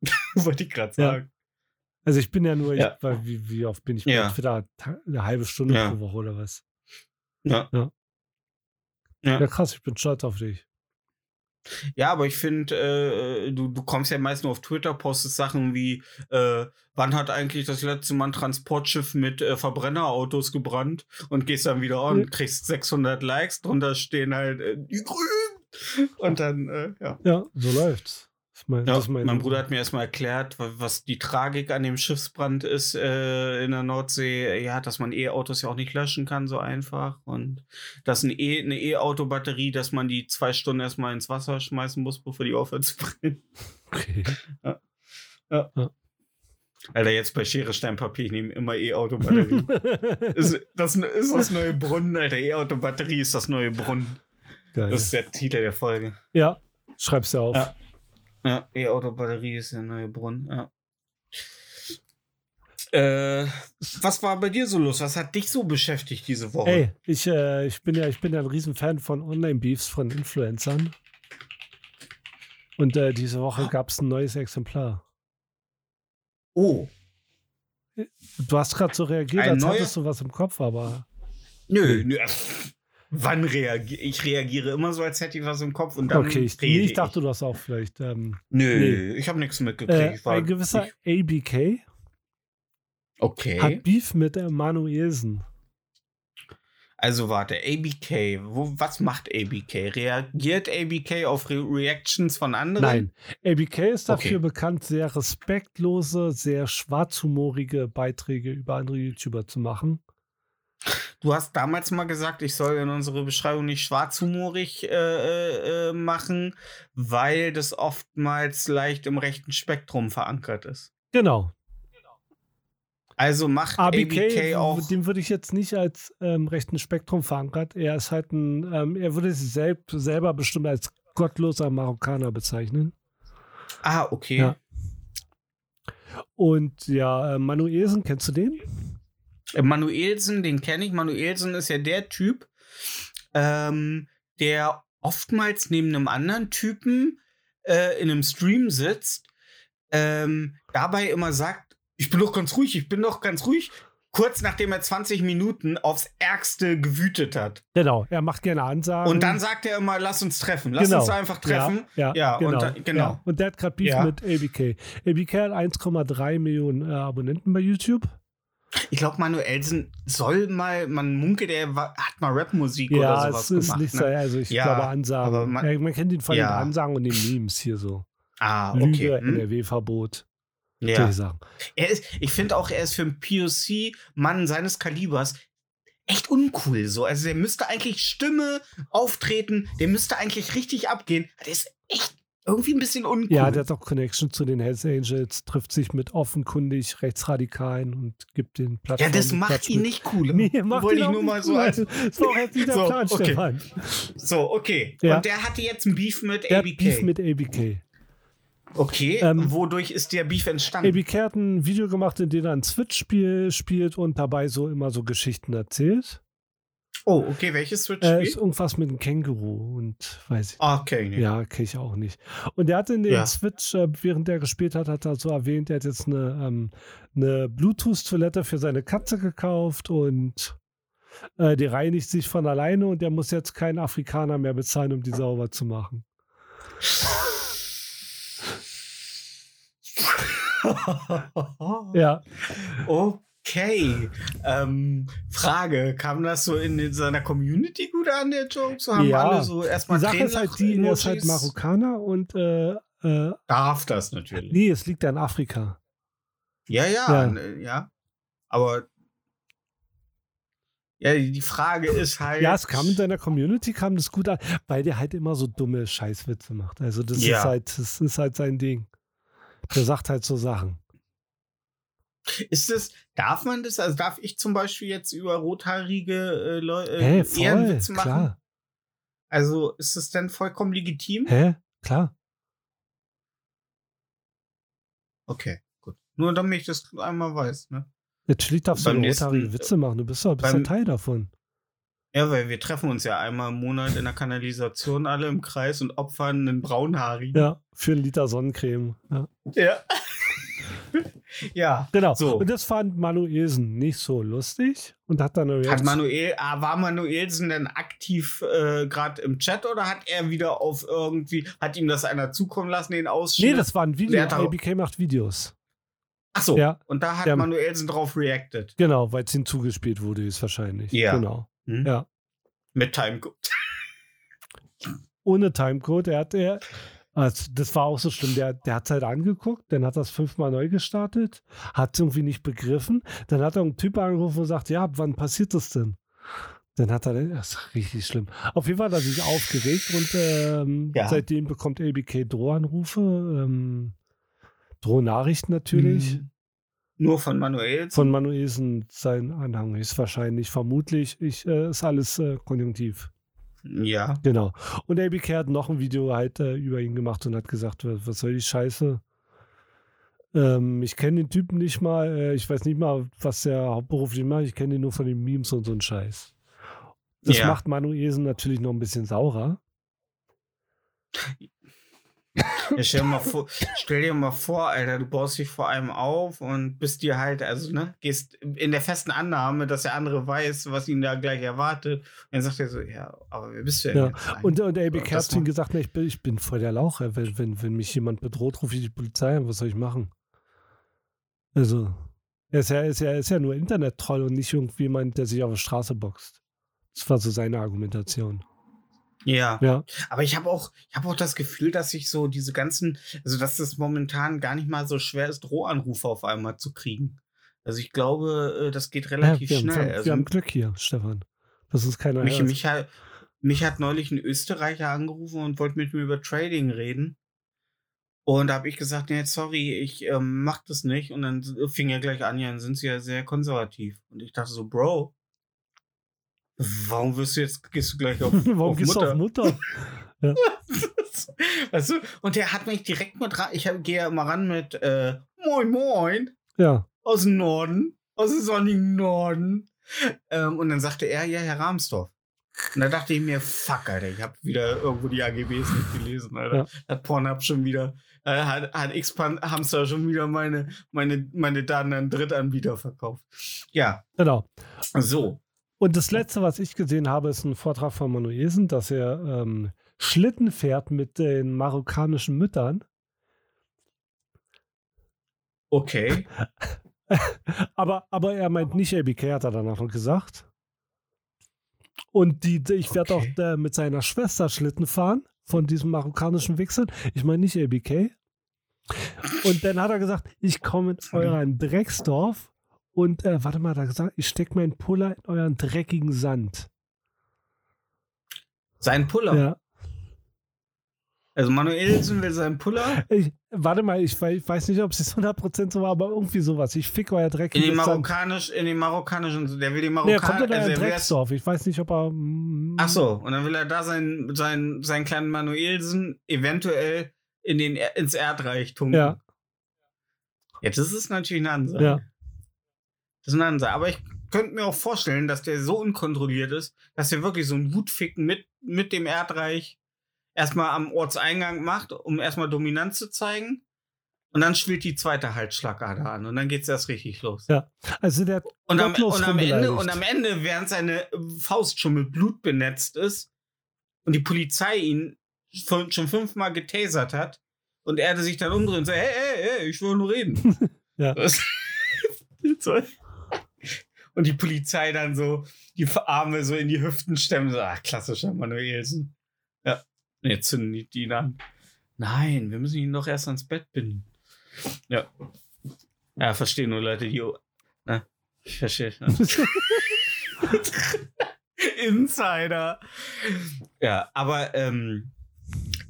wollte ich gerade Ja. Also ich bin ja nur, Ja. ich, wie, wie oft bin ich Ja. bei Twitter? Eine halbe Stunde Ja. pro Woche oder was? Ja. Ja. Ja. Krass, ich bin stolz auf dich. Ja, aber ich finde, äh, du, du kommst ja meist nur auf Twitter, postest Sachen wie, äh, wann hat eigentlich das letzte Mal ein Transportschiff mit äh, Verbrennerautos gebrannt und gehst dann wieder on, Mhm. kriegst 600 Likes, drunter stehen halt äh, die Grünen und dann, äh, ja. Ja, so läuft's. Das mein, Ja, das mein, mein Bruder hat mir erstmal erklärt, wa- was die Tragik an dem Schiffsbrand ist äh, in der Nordsee. Ja, dass man E-Autos ja auch nicht löschen kann so einfach. Und dass ein e, eine E-Auto-Batterie, dass man die zwei Stunden erstmal ins Wasser schmeißen muss, bevor die aufhört zu brennen. Okay. Alter, jetzt bei Schere, Stein, Papier, ich nehme immer E-Auto-Batterie. ist, das ist das neue Brunnen, Alter. E-Auto-Batterie ist das neue Brunnen. Geil. Das ist der Titel der Folge. ja, schreib's dir auf. Ja. Ja, E-Auto-Batterie ist der neue Brunnen, ja. Äh, was war bei dir so los? Was hat dich so beschäftigt diese Woche? Ey, ich, äh, ich bin ja, ich bin ja ein Riesenfan von Online-Beefs von Influencern. Und äh, diese Woche gab es ein neues Exemplar. Oh, Du hast gerade so reagiert, Ein als neuer- hättest du was im Kopf, aber Nö, nö. Wann reagiere ich? reagiere immer so, als hätte ich was im Kopf und dann okay, ich, nee, ich dachte, du hast auch vielleicht. Ähm, Nö, nee. ich habe nichts mitgekriegt. äh, ein gewisser ich, ABK okay. hat Beef mit Manuelsen. Also warte, ABK, wo, was macht ABK? Reagiert ABK auf Re Reactions von anderen? Nein, ABK ist dafür Okay. bekannt, sehr respektlose, sehr schwarzhumorige Beiträge über andere YouTuber zu machen. Du hast damals mal gesagt, ich soll in unsere Beschreibung nicht schwarzhumorig äh, äh, äh, machen, weil das oftmals leicht im rechten Spektrum verankert ist. Genau. Also macht ABK, ABK, auch. den würde ich jetzt nicht als ähm, rechten Spektrum verankert. Er ist halt ein, ähm, er würde sich selbst, selber bestimmt als gottloser Marokkaner bezeichnen. Ah, okay. Ja. Und ja, äh, Manuelsen, kennst du den? Manuelsen, den kenne ich. Manuelsen ist ja der Typ, ähm, der oftmals neben einem anderen Typen äh, in einem Stream sitzt, ähm, dabei immer sagt, ich bin doch ganz ruhig, ich bin doch ganz ruhig, kurz nachdem er 20 Minuten aufs Ärgste gewütet hat. Genau, er macht gerne Ansagen. Und dann sagt er immer, lass uns treffen, lass Genau. uns einfach treffen. Ja, ja, Ja, und genau. da- genau. Ja. Und der hat gerade Beef mit ABK. ABK hat 1,3 Millionen äh, Abonnenten bei YouTube. Ich glaube, Manuelsen soll mal, man munkelt, er hat mal Rapmusik oder Ja, sowas es ist gemacht. nicht ne? so, also ich Ja, glaube Ansagen. aber man- ja, man kennt ihn von Ja. den Ansagen und den Memes hier so. Ah, Lüge, okay. hm? NRW-Verbot, Ja. Er ist, ich finde auch, er ist für einen POC-Mann seines Kalibers echt uncool. So. Also der müsste eigentlich Stimme auftreten, der müsste eigentlich richtig abgehen. Der ist echt irgendwie ein bisschen uncool. Ja, der hat auch Connection zu den Hells Angels, trifft sich mit offenkundig Rechtsradikalen und gibt den Platz. ja, das macht ihn nicht cool. Nee, macht Wollte ihn ich nur mal so als. Auch jetzt nicht der So, Plan, okay. Stefan. So, okay. Ja. Und der hatte jetzt ein Beef mit Der ABK. Beef mit ABK. okay. Ähm, Wodurch ist der Beef entstanden? ABK hat ein Video gemacht, in dem er ein Switch-Spiel spielt und dabei so immer so Geschichten erzählt. Oh, okay. Welches Äh, Switch-Spiel? ist irgendwas mit einem Känguru und weiß ich. Ah, okay. Nee. Ja, kenne ich auch nicht. Und er hat in den Ja. Switch, äh, während er gespielt hat, hat er so erwähnt, er hat jetzt eine, ähm, eine Bluetooth-Toilette für seine Katze gekauft und äh, die reinigt sich von alleine und er muss jetzt keinen Afrikaner mehr bezahlen, um die sauber zu machen. Ja, Okay. Ähm, Frage, kam das so in seiner Community gut an, der Joke? So haben Ja. alle so erstmal die Sache ist halt die, er ist halt? Marokkaner und äh, äh, Darf das natürlich. nee, es liegt ja in Afrika. Ja, ja, Ja. ja. Aber ja, die Frage ist halt. Ja, es kam in seiner Community, kam das gut an, weil der halt immer so dumme Scheißwitze macht. Also das Ja. ist halt, das ist halt sein Ding. Der sagt halt so Sachen. Ist es, darf man das? Also darf ich zum Beispiel jetzt über rothaarige äh, Leute äh, voll, Ehrenwitze machen? klar. Also ist es denn vollkommen legitim? Hä? Klar. Okay, gut. Nur damit ich das einmal weiß, ne? Natürlich darfst Beim du rothaarige Witze machen. Du bist doch bist beim- ein Teil davon. Ja, weil wir treffen uns ja einmal im Monat in der Kanalisation alle im Kreis und opfern einen braunhaarigen. Ja, für einen Liter Sonnencreme. Ja. Ja. ja. Genau. So. Und das fand Manuelsen nicht so lustig und hat dann eine Hat Manuel, ah, war Manuelsen denn aktiv äh, gerade im Chat oder hat er wieder auf irgendwie, hat ihm das einer zukommen lassen, den Ausschnitt? Nee, das war ein Video. ABK macht Videos. Ach so. Ja. Und da hat Der- Manuelsen drauf reacted. Genau, weil es ihm zugespielt wurde, ist wahrscheinlich. Ja. Genau. Hm? Ja. Mit Timecode. ohne Timecode. Er hat er, also das war auch so schlimm. Der, der hat es halt angeguckt, dann hat das fünfmal neu gestartet, hat es irgendwie nicht begriffen. Dann hat er einen Typ angerufen und sagt, ja, wann passiert das denn? Dann hat er, das ist richtig schlimm. Auf jeden Fall hat er sich aufgeregt und ähm, Ja. seitdem bekommt ABK Drohanrufe, ähm, Drohnachrichten natürlich. Mhm. Nur von Manuelsen. Von Manuelsen sein Anhang ist wahrscheinlich, vermutlich, ich, äh, ist alles äh, konjunktiv. Ja. Genau. Und ABK hat noch ein Video halt äh, über ihn gemacht und hat gesagt, was soll die Scheiße? Ähm, ich kenne den Typen nicht mal, äh, ich weiß nicht mal, was er hauptberuflich macht, ich kenne ihn nur von den Memes und so ein Scheiß. Das Ja. macht Manuelsen natürlich noch ein bisschen saurer. Ja, stell, dir mal vor, stell dir mal vor, Alter, du baust dich vor einem auf und bist dir halt, also, ne, gehst in der festen Annahme, dass der andere weiß, was ihn da gleich erwartet. Und dann sagt er so, ja, aber wer bist du denn Ja. jetzt? Und, und AB Kerr hat ihm gesagt, ne, ich, bin, ich bin voll der Laucher. Wenn, wenn, wenn mich jemand bedroht, rufe ich die Polizei an. Was soll ich machen? Also, er ist ja, ist ja, ist ja nur Internet-Troll und nicht irgendjemand, der sich auf der Straße boxt. Das war so seine Argumentation. Ja. Ja, Aber ich habe auch, ich habe auch das Gefühl, dass ich so diese ganzen, also dass es momentan gar nicht mal so schwer ist, Drohanrufe auf einmal zu kriegen. Also ich glaube, äh, das geht ja relativ wir, haben, schnell. wir, also wir haben Glück hier, Stefan. Das ist keiner. mich, mich, hat, mich hat neulich ein Österreicher angerufen und wollte mit mir über Trading reden. Und da habe ich gesagt, nee, sorry, ich ähm, mach das nicht. Und dann fing er gleich an, ja, dann sind sie ja sehr konservativ. Und ich dachte so, Bro, warum wirst du jetzt, gehst du gleich auf, Warum auf gehst Mutter? du auf Mutter? weißt du? Und der hat mich direkt mit ran. Ich gehe ja immer ran mit äh, Moin Moin Ja, aus dem Norden, aus dem sonnigen Norden. Ähm, und dann sagte er, ja, Herr Rahmsdorf. Und da dachte ich mir, fuck, Alter, ich habe wieder irgendwo die AGBs nicht gelesen, Alter. Ja. Hat Pornhub schon wieder, äh, hat, hat X-Hamster schon wieder meine, meine, meine Daten an Drittanbieter verkauft. Ja, genau. so. Und das letzte, was ich gesehen habe, ist ein Vortrag von Manuelsen, dass er ähm, Schlitten fährt mit den marokkanischen Müttern. Okay. Aber, aber er meint nicht ABK, hat er danach noch gesagt. Und die, ich werde Okay. auch äh, mit seiner Schwester Schlitten fahren von diesem marokkanischen Wichsern. Ich meine nicht ABK. Und dann hat er gesagt, ich komme in euren Drecksdorf und äh, warte mal, hat er gesagt, ich stecke meinen Puller in euren dreckigen Sand. Sein Puller. Ja. Also Manuelsen will seinen Puller Ich, warte mal, ich, ich weiß nicht, ob es jetzt 100% so war, aber irgendwie sowas. Ich fick euer in dreckiges den Sand. marokkanisch, in den marokkanischen, der will den Nee, er kommt marokkanischen, in also Drecksdorf. Ich weiß nicht, ob er. mm, ach so, und dann will er da seinen, seinen, seinen kleinen Manuelsen eventuell in den, Er- ins Erdreich tunken. Ja. Ja, das ist natürlich eine Ansage. Ja. Das ist eine Ansage. Aber ich könnte mir auch vorstellen, dass der so unkontrolliert ist, dass er wirklich so ein Wutficken mit, mit dem Erdreich erstmal am Ortseingang macht, um erstmal Dominanz zu zeigen. Und dann spielt die zweite Halsschlagader an und dann geht's erst richtig los. Ja. Also der Und am, und, am Ende, und am Ende, während seine Faust schon mit Blut benetzt ist und die Polizei ihn schon, schon fünfmal getasert hat und er sich dann umdreht und sagt, hey, hey, hey, ich will nur reden. Ja. Das- so. Und die Polizei dann so die Arme so in die Hüften stemmen. So, ach, klassischer Manuelsen. Ja. Jetzt zünden die ihn an. Nein, wir müssen ihn doch erst ans Bett binden. Ja. Ja, verstehen nur Leute, die. Na, ich verstehe. Insider. Ja, aber, ähm,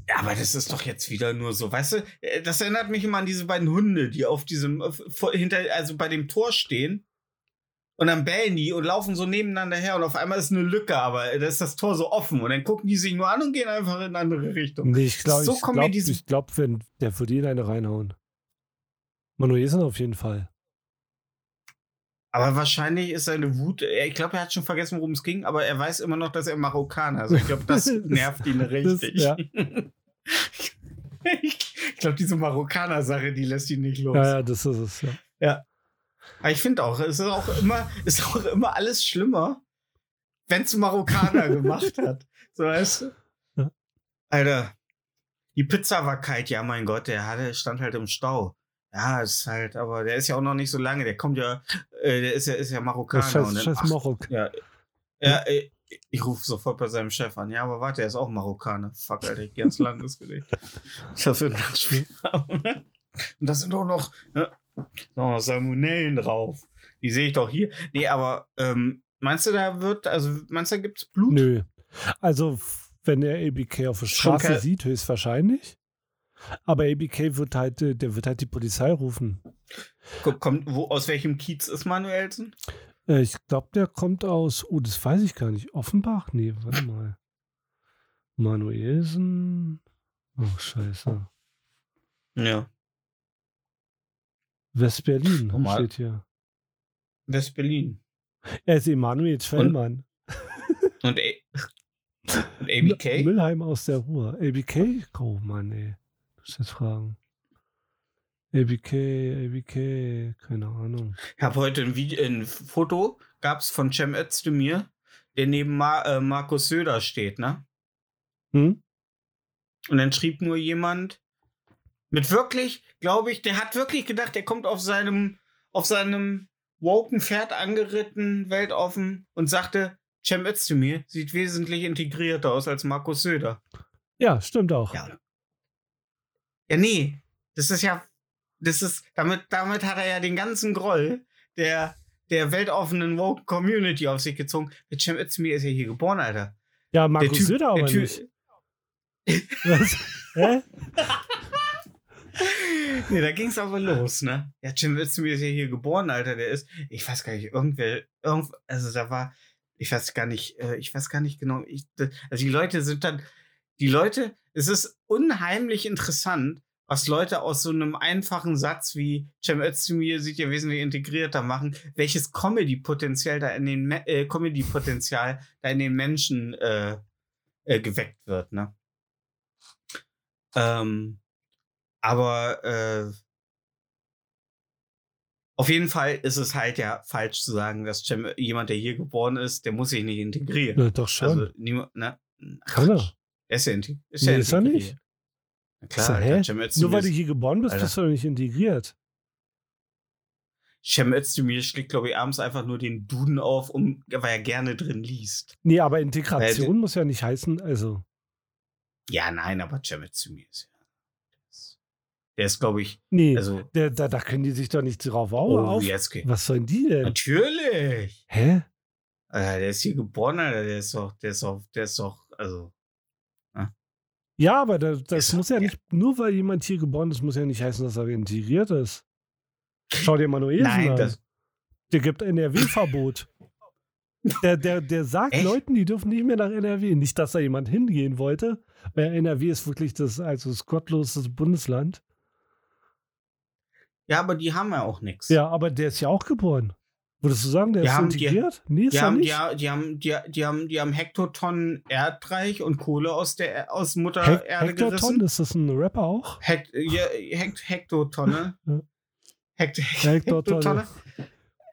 ja, aber das ist doch jetzt wieder nur so, weißt du, äh, das erinnert mich immer an diese beiden Hunde, die auf diesem, äh, hinter, also bei dem Tor stehen. Und dann bellen die und laufen so nebeneinander her und auf einmal ist eine Lücke, aber da ist das Tor so offen und dann gucken die sich nur an und gehen einfach in eine andere Richtung. Nee, ich glaube, So ich glaube, glaub, wenn der würde ihn eine reinhauen. Manuelsen auf jeden Fall. Aber wahrscheinlich ist seine Wut, ich glaube, er hat schon vergessen, worum es ging, aber er weiß immer noch, dass er Marokkaner ist. Also ich glaube, das Das- nervt ihn richtig. ja. ich glaube, diese Marokkaner-Sache, die lässt ihn nicht los. Ja, ja, das ist es. Ja. Aber ich finde auch, es ist auch immer, ist auch immer alles schlimmer, wenn es Marokkaner gemacht hat. So weißt du? Alter, die Pizza war kalt, ja mein Gott, der hatte, stand halt im Stau. Ja, ist halt, aber der ist ja auch noch nicht so lange, der kommt ja, äh, der ist ja, ist ja Marokkaner. Das und scheiß, dann, scheiß Marok. ja, ja, äh, ich rufe sofort bei seinem Chef an. Ja, aber warte, er ist auch Marokkaner. Fuck, Alter, ich geh ans Landesgericht. Das wird ein Nachspiel. Und da sind auch noch, ne, noch Salmonellen drauf. Die sehe ich doch hier. Nee, aber ähm, meinst du, da wird, also meinst du, da gibt's Blut? Nö. Also, wenn er ABK auf der Straße sieht, höchstwahrscheinlich. Aber ABK wird halt, äh, der wird halt die Polizei rufen. Ko- Kommt, wo, aus welchem Kiez ist Manuelsen? Äh, ich glaube, der kommt aus, oh, das weiß ich gar nicht. Offenbach? Nee, warte mal. Manuelsen. Oh, scheiße. Ja. West-Berlin Normal. steht hier. West-Berlin. Er ist Emanuel Schwellmann. Und, A und ABK? Müllheim aus der Ruhr. ABK? Oh Mann, ey. Muss jetzt fragen. ABK, ABK, keine Ahnung. Ich habe heute ein, Video, ein Foto, gab es von Cem Özdemir, der neben Mar äh, Markus Söder steht, ne? Hm? Und dann schrieb nur jemand mit wirklich, glaube ich, der hat wirklich gedacht, der kommt auf seinem, auf seinem woken Pferd angeritten, weltoffen und sagte, Cem Özdemir sieht wesentlich integrierter aus als Markus Söder. Ja, stimmt auch. Ja. Ja, nee. Das ist ja, das ist, damit, damit hat er ja den ganzen Groll der, der weltoffenen woke Community auf sich gezogen. Der Cem Özdemir ist ja hier geboren, Alter. Ja, Markus typ, Söder aber typ, nicht. Was? Hä? nee, da ging's aber los, ne? Ja, Jim Özdemir ist ja hier geboren, Alter. Der ist, ich weiß gar nicht, irgendwer, irgend, also da war, ich weiß gar nicht, äh, ich weiß gar nicht genau, ich, also die Leute sind dann, die Leute, es ist unheimlich interessant, was Leute aus so einem einfachen Satz wie Cem Özdemir sieht ja wesentlich integrierter machen, welches Comedy-Potenzial da in den äh, Comedy-Potenzial da in den Menschen äh, äh, geweckt wird, ne? Ähm, aber äh, auf jeden Fall ist es halt ja falsch zu sagen, dass Cem, jemand, der hier geboren ist, der muss sich nicht integrieren. Ja, doch schon. Also niemand, ne? Ach, Kann er? Er ist ja, ist Nee, ist er nicht? Na klar, So, Alter? Cem Özdemir Nur weil du hier geboren bist, Alter. bist du doch nicht integriert. Cem Özdemir schlägt, glaube ich, abends einfach nur den Duden auf, um, weil er gerne drin liest. Nee, aber Integration muss ja nicht heißen, also. Ja, nein, aber Cem Özdemir ist ja. Der ist- glaube ich, Nee, also. der, da, da können die sich doch nicht drauf au- Oh, auf. jetzt geht. Was sollen die denn? Natürlich! Hä? Alter, der ist hier geboren, Alter. Der ist doch, der ist doch, der ist doch, also. Ja, aber da, das Ist- muss ja ja. nicht, nur weil jemand hier geboren ist, muss ja nicht heißen, dass er integriert ist. Schau dir Manuelsen Nein, an. das. Der gibt NRW-Verbot. der, der, der sagt Echt? Leuten, die dürfen nicht mehr nach NRW. Nicht, dass da jemand hingehen wollte, weil NRW ist wirklich das, also das gottloseste Bundesland. Ja, aber die haben ja auch nichts. Ja, aber der ist ja auch geboren. Würdest du sagen, der Die ist haben- die- integriert? nee, ist Die haben, nicht. die, die, haben, die, die, haben, die haben Hektotonnen Erdreich und Kohle aus der aus Mutter Hek Erde Hektoton, gerissen. ist das ein Rapper auch? Hekt, ja, Hekt, Hektotonne. Hekt, Hektotonne. Hektotonne.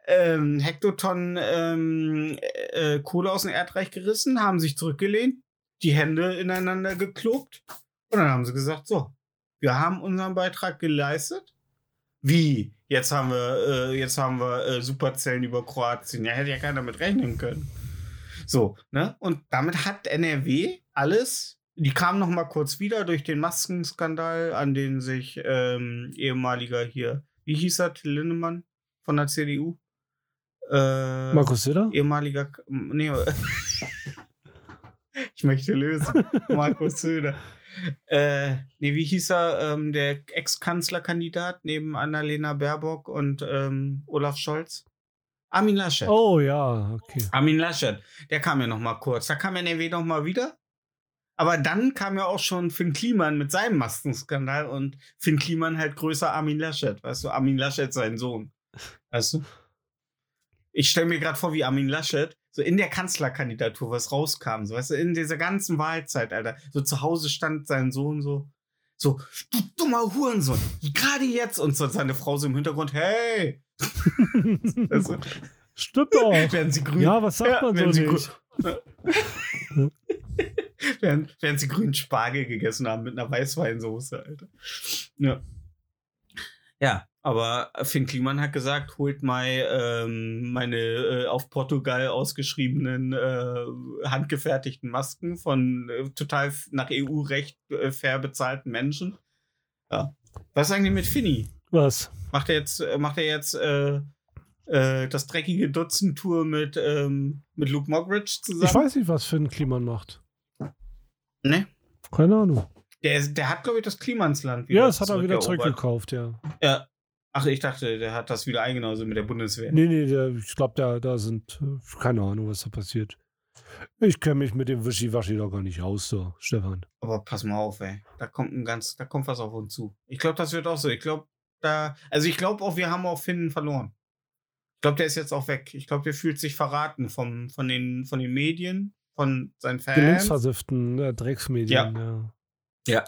Ähm, Hektotonnen ähm, äh, Kohle aus dem Erdreich gerissen, haben sich zurückgelehnt, die Hände ineinander geklobt und dann haben sie gesagt, so, wir haben unseren Beitrag geleistet. Wie? Jetzt haben wir, äh, jetzt haben wir äh, Superzellen über Kroatien. Ja, hätte ja keiner mit rechnen können. So, ne? Und damit hat NRW alles. Die kamen noch mal kurz wieder durch den Maskenskandal, an den sich ähm, ehemaliger hier, wie hieß er, Lindemann von der CDU? Äh, Markus Söder? ehemaliger, nee, ich möchte lösen. Markus Söder. Äh, nee, wie hieß er, ähm, der Ex-Kanzlerkandidat neben Annalena Baerbock und ähm, Olaf Scholz? Armin Laschet. Oh ja, okay. Armin Laschet, der kam ja noch mal kurz. Da kam NRW noch mal wieder. Aber dann kam ja auch schon Finn Kliman mit seinem Maskenskandal und Finn Kliman halt größer Armin Laschet. Weißt du, Armin Laschet sein Sohn. Weißt du? Ich stelle mir gerade vor, wie Armin Laschet so in der Kanzlerkandidatur was rauskam. So, weißt du, in dieser ganzen Wahlzeit, Alter. So zu Hause stand sein Sohn so, so, du dummer Hurensohn, gerade jetzt. Und so seine Frau so im Hintergrund, hey. Also, Stimmt doch. werden sie grün. Ja, was sagt Ja, man wenn so sie nicht? während, während sie grünen Spargel gegessen haben mit einer Weißweinsoße, Alter. Ja. Ja, aber Finn Kliman hat gesagt, holt mal ähm, meine äh, auf Portugal ausgeschriebenen äh, handgefertigten Masken von äh, total nach EU-Recht äh, fair bezahlten Menschen. Ja. Was ist eigentlich mit Finny? Was? Macht er jetzt, äh, macht er jetzt äh, äh, das dreckige Dutzend-Tour mit, ähm, mit Luke Mockridge zusammen? Ich weiß nicht, was ein Kliman macht. Ne? Keine Ahnung. Der, der hat, glaube ich, das Klimansland Ja, das hat er wieder zurückgekauft, ja. Ja. Ach, ich dachte, der hat das wieder eingenommen, so mit der Bundeswehr. Nee, nee, der, ich glaube, da, da sind, äh, keine Ahnung, was da passiert. Ich kenne mich mit dem Wischiwaschi doch gar nicht aus, so, Stefan. Aber pass mal auf, ey. Da kommt ein ganz, da kommt was auf uns zu. Ich glaube, das wird auch so. Ich glaube, da, also ich glaube auch, wir haben auch Finnen verloren. Ich glaube, der ist jetzt auch weg. Ich glaube, der fühlt sich verraten vom, von, den, von den Medien, von seinen Die Fans. linksversifften äh, Drecksmedien, ja.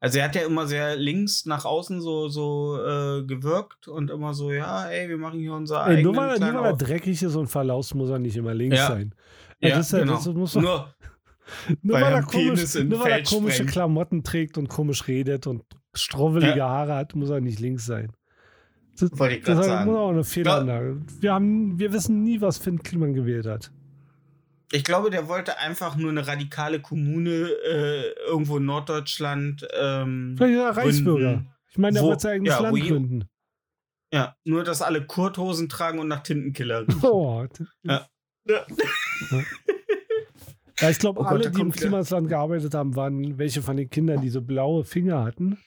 Also er hat ja immer sehr links nach außen so, so äh, gewirkt und immer so, ja, ey, wir machen hier unser Ey, eigenes. nur, weil, nur weil er dreckig ist und verlaust, muss er nicht immer links Ja. sein. Ja, ja, das ja- genau. das muss man- Nur, Nur weil weil, er komisch, nur weil er komische sprengt. Klamotten trägt und komisch redet und strowwelige Haare hat, muss er nicht links sein. Das, Wollte ich das ist sagen. auch eine Fehlanlage. Wir, haben, wir wissen nie, was Finn Kliman gewählt hat. Ich glaube, der wollte einfach nur eine radikale Kommune äh, irgendwo in Norddeutschland. Ähm, Vielleicht ist er Reichsbürger. gründen. Ich meine, er Wo- wird sein eigenes ja, Land gründen. Ja, nur dass alle Kurthosen tragen und nach Tintenkiller riechen. Oh, Ja. Ja, ich glaube, Oh Gott, alle, da die im Klimasland gearbeitet haben, waren welche von den Kindern, die so blaue Finger hatten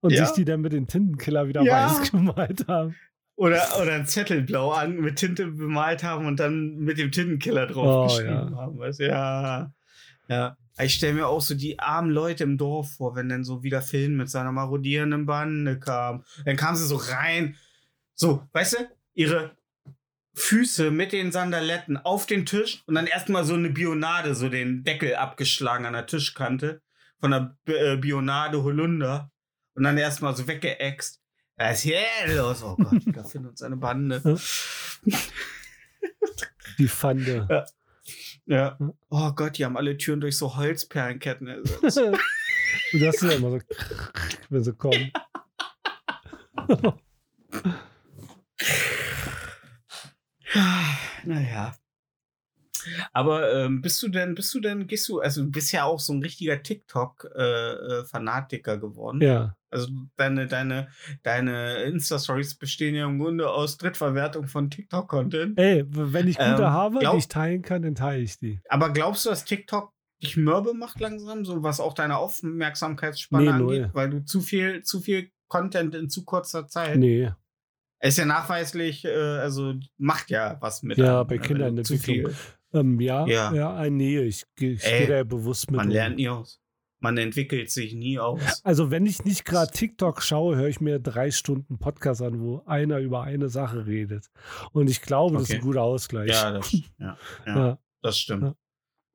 und Ja. sich die dann mit den Tintenkiller wieder Ja. weiß gemalt haben. Oder, oder ein Zettel blau an, mit Tinte bemalt haben und dann mit dem Tintenkiller drauf Oh, ja. haben. Weißt? du? Ja. ja. Ich stelle mir auch so die armen Leute im Dorf vor, wenn dann so wieder Finn mit seiner marodierenden Bande kam. Dann kam sie so rein. So, weißt du, ihre Füße mit den Sandaletten auf den Tisch und dann erstmal so eine Bionade, so den Deckel abgeschlagen an der Tischkante von der äh, Bionade Holunder und dann erstmal so weggeäxt. Was ist hier los? Oh Gott, da findet uns eine Bande. Die Pfande. Ja. Hm. Oh Gott, die haben alle Türen durch so Holzperlenketten ersetzt. Und das ist ja immer so, wenn sie kommen. naja. Aber ähm, bist du denn, bist du denn, gehst du, also du bist ja auch so ein richtiger TikTok-Fanatiker geworden. Ja. Also deine, deine, deine Insta-Stories bestehen ja im Grunde aus Drittverwertung von TikTok-Content. Ey, wenn ich gute Ähm, habe, glaub- die ich teilen kann, dann teile ich die. Aber glaubst du, dass TikTok dich mürbe macht langsam, so was auch deine Aufmerksamkeitsspanne Nee, angeht, null. weil du zu viel, zu viel Content in zu kurzer Zeit. Nee. Ist ja nachweislich, äh, also macht ja was mit. Ja, einem, bei ne, Kindern zu viel. Ähm, ja, ja, Ja. äh, nee, ich, ich Ey, gehe da ja bewusst mit. Man um. lernt nie aus. Man entwickelt sich nie aus. Also, wenn ich nicht gerade TikTok schaue, höre ich mir drei Stunden Podcast an, wo einer über eine Sache redet. Und ich glaube, das ist ein Okay. guter Ausgleich. Ja, das, ja, ja, das stimmt. Ja.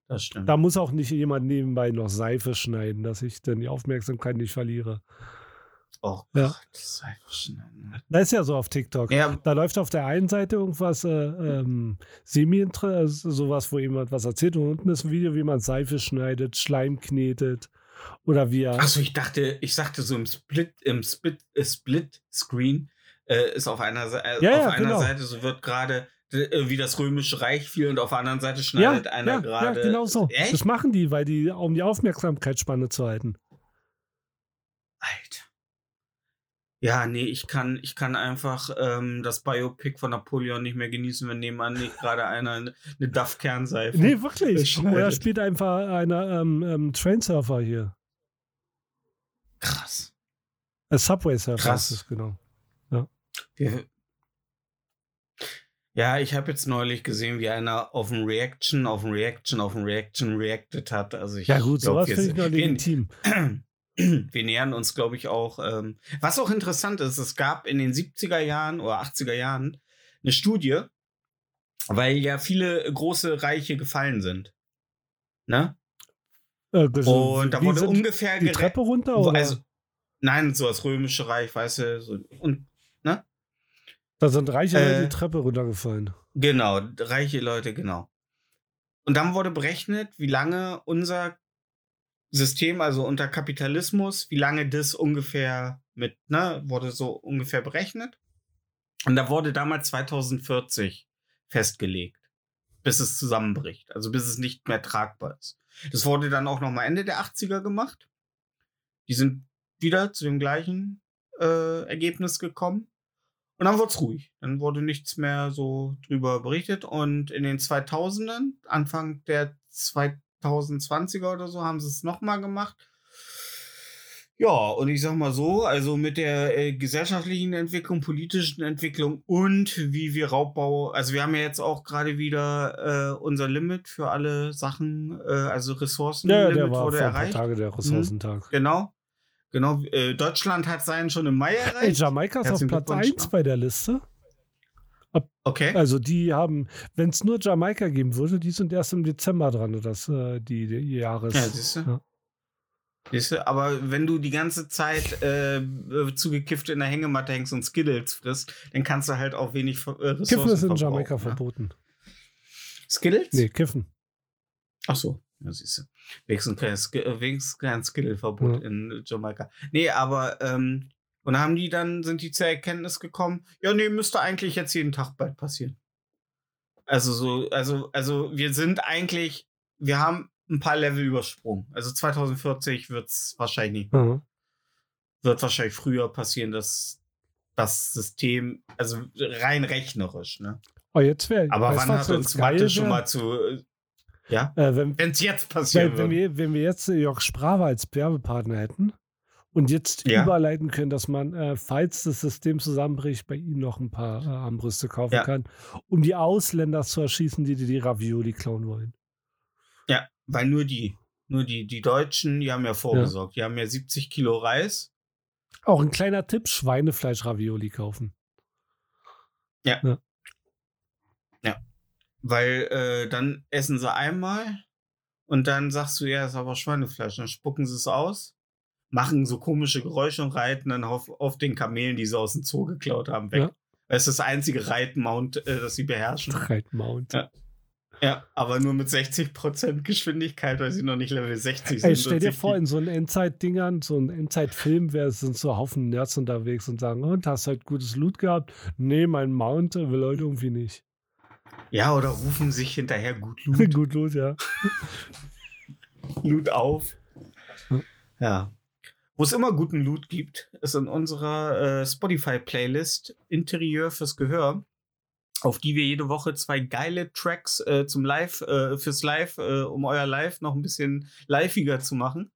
Das stimmt. Da muss auch nicht jemand nebenbei noch Seife schneiden, dass ich dann die Aufmerksamkeit nicht verliere. Oh Ja. Gott, das sei verschnitten. Das ist ja so auf TikTok. Ja, Da läuft auf der einen Seite irgendwas äh, ähm, semi sowas, wo jemand was erzählt und unten ist ein Video, wie man Seife schneidet, Schleim knetet oder wie er. Achso, ich dachte, ich sagte so im Split, im Split, äh, Split Screen äh, ist auf einer, äh, Ja, auf ja, einer genau. Seite, so wird gerade äh, wie das römische Reich fiel und auf der anderen Seite ja, schneidet einer ja, gerade. ja, genau so. Echt? Das machen die, weil die, um die Aufmerksamkeitsspanne zu halten. Alter. Ja, nee, ich kann, ich kann einfach ähm, das Biopic von Napoleon nicht mehr genießen, wenn nebenan nicht gerade einer eine, eine Duff-Kernseife. Nee, wirklich. Oder spielt einfach einer ähm, ähm, Trainsurfer hier. Krass. Äh, Subway Surfer Krass. ist genau. Wir- Ja, ich habe jetzt neulich gesehen, wie einer auf ein Reaction, auf ein Reaction, auf ein Reaction reacted hat. Also ich Ja, gut, glaub, sowas finde ich noch legitim. wir nähern uns, glaube ich, auch. Ähm, was auch interessant ist, es gab in den 70er Jahren oder 80er Jahren eine Studie, weil ja viele große Reiche gefallen sind. Ne? Äh, Und da wurde ungefähr die Treppe runter? Oder? Also, nein, so das römische Reich, weißt du, so, und da sind reiche Leute äh, die Treppe runtergefallen. genau, reiche Leute, genau. Und dann wurde berechnet, wie lange unser System, also unter Kapitalismus, wie lange das ungefähr mit, ne, wurde so ungefähr berechnet. Und da wurde damals 2040 festgelegt, bis es zusammenbricht, also bis es nicht mehr tragbar ist. Das wurde dann auch nochmal Ende der 80er gemacht. Die sind wieder zu dem gleichen äh, Ergebnis gekommen. Und dann wurde es ruhig. Dann wurde nichts mehr so drüber berichtet. Und in den 2000ern, Anfang der 2020er oder so, haben sie es nochmal gemacht. Ja, und ich sag mal so, also mit der äh, gesellschaftlichen Entwicklung, politischen Entwicklung und wie wir Raubbau, also wir haben ja jetzt auch gerade wieder äh, unser Limit für alle Sachen, äh, also Ressourcenlimit Ja, der war wurde vor ein paar erreicht. Tage der Ressourcentag. Genau. Genau. Äh, Deutschland hat seinen schon im Mai erreicht. Jamaika ist auf Platz Glückwunsch. 1 bei der Liste. Okay. Also die haben, wenn es nur Jamaika geben würde, die sind erst im Dezember dran, das, äh, die, die Jahres. Ja, siehst du. Ja. Siehst du? Aber wenn du die ganze Zeit äh, zugekifft in der Hängematte hängst und Skittles frisst, dann kannst du halt auch wenig äh, Ressourcen Kiffen ist in Jamaika ne? verboten. Skittles? Nee, Kiffen. Ach so, ja, siehst du. Wenigstens kein, Sk äh, kein Skittle-Verbot Ja. in Jamaika. Nee, aber, ähm, und haben die dann, sind die zur Erkenntnis gekommen, ja, nee, müsste eigentlich jetzt jeden Tag bald passieren. Also so, also, also wir sind eigentlich, wir haben ein paar Level übersprungen. Also 2040 wird es wahrscheinlich nicht, Mhm. wird wahrscheinlich früher passieren, dass das System, also rein rechnerisch, ne? Oh, jetzt wäre. Aber weißt wann hat uns Mathe schon mal zu, ja? Äh, wenn, es jetzt passieren wenn, wenn, wir, wenn wir jetzt Jörg Sprave als Werbepartner hätten und jetzt Ja. überleiten können, dass man, äh, falls das System zusammenbricht, bei ihnen noch ein paar äh, Armbrüste kaufen Ja. kann, um die Ausländer zu erschießen, die dir die Ravioli klauen wollen. Ja, weil nur die, nur die, die Deutschen, die haben ja vorgesorgt. Die haben ja 70 Kilo Reis. Auch ein kleiner Tipp: Schweinefleisch-Ravioli kaufen. Weil äh, dann essen sie einmal und dann sagst du, ja, ist aber Schweinefleisch. Dann spucken sie es aus, machen so komische Geräusche und reiten dann auf, auf den Kamelen, die sie aus dem Zoo geklaut haben, weg. Ja. Das ist das einzige Reitmount, äh, das sie beherrschen. Reitmount. Ja. Ja, aber nur mit 60% Geschwindigkeit, weil sie noch nicht Level 60 sind. Ey, stell dir vor, in so einem Endzeit-Dingern, so einem Endzeit-Film, sind so Haufen Nerds unterwegs und sagen, und hast halt gutes Loot gehabt? Nee, mein Mount will heute irgendwie nicht. Ja, oder rufen sich hinterher gut Loot, Gut Loot, ja. Loot auf. Ja. Wo es immer guten Loot gibt, ist in unserer äh, Spotify-Playlist Interieur fürs Gehör, auf die wir jede Woche zwei geile Tracks äh, zum Live, äh, fürs Live, äh, um euer Live noch ein bisschen liveiger zu machen.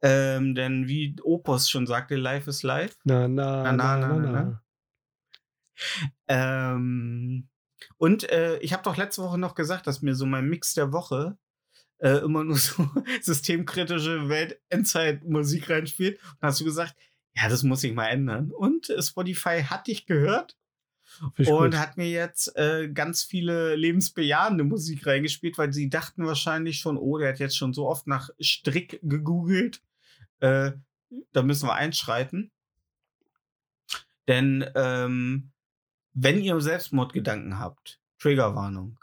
Ähm, denn wie Opus schon sagte, Live ist live. Na, na, Na, na, na, na, na, na. na. Ähm, und äh, ich habe doch letzte Woche noch gesagt, dass mir so mein Mix der Woche äh, immer nur so systemkritische Welt-Endzeit-Musik reinspielt. Und hast du gesagt, ja, das muss ich mal ändern. Und Spotify hat dich gehört und gut. hat mir jetzt äh, ganz viele lebensbejahende Musik reingespielt, weil sie dachten wahrscheinlich schon, oh, der hat jetzt schon so oft nach Strick gegoogelt. Äh, da müssen wir einschreiten. Denn ähm, wenn ihr Selbstmordgedanken habt, Triggerwarnung.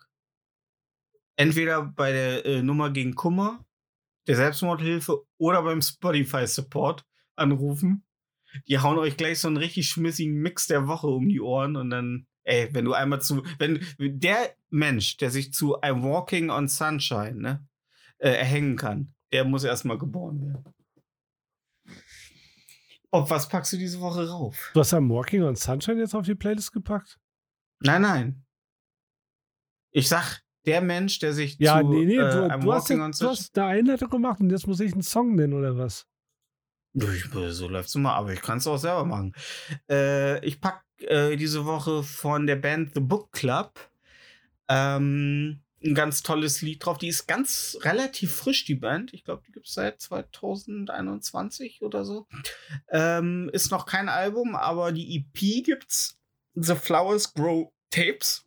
Entweder bei der äh, Nummer gegen Kummer, der Selbstmordhilfe oder beim Spotify Support anrufen. Die hauen euch gleich so einen richtig schmissigen Mix der Woche um die Ohren und dann, ey, wenn du einmal zu, wenn der Mensch, der sich zu I'm Walking on Sunshine, ne, äh, erhängen kann, der muss erstmal geboren werden. Auf was packst du diese Woche rauf? Du hast ja Walking on Sunshine jetzt auf die Playlist gepackt? Nein, nein. Ich sag, der Mensch, der sich Ja, zu nee, nee, äh, du, du, hast on du hast eine Einleitung gemacht und jetzt muss ich einen Song nennen oder was? Ich, so läuft's immer, aber ich kann es auch selber machen. Äh, ich pack äh, diese Woche von der Band The Book Club ähm, ein ganz tolles Lied drauf. Die ist ganz relativ frisch, die Band. Ich glaube, die gibt es seit 2021 oder so. Ähm, ist noch kein Album, aber die EP gibt's. The Flowers Grow Tapes.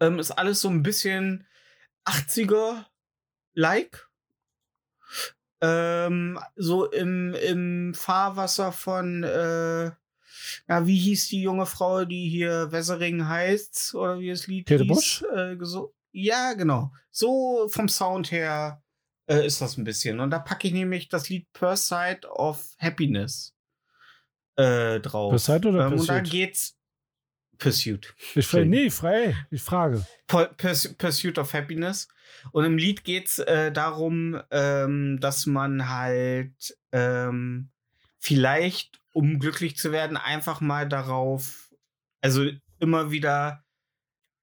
Ähm, ist alles so ein bisschen 80er-like. Ähm, so im, im Fahrwasser von, äh, ja, wie hieß die junge Frau, die hier Wessering heißt, oder wie das Lied Käthe hieß? Busch? Äh, ja, genau. So vom Sound her äh, ist das ein bisschen. Und da packe ich nämlich das Lied Per Side of Happiness äh, drauf. Per Side oder ähm, Und da geht's Pursuit. Ich frage, nee, frei, ich frage. Pu- Purs Pursuit of Happiness. Und im Lied geht es äh, darum, ähm, dass man halt ähm, vielleicht, um glücklich zu werden, einfach mal darauf, also immer wieder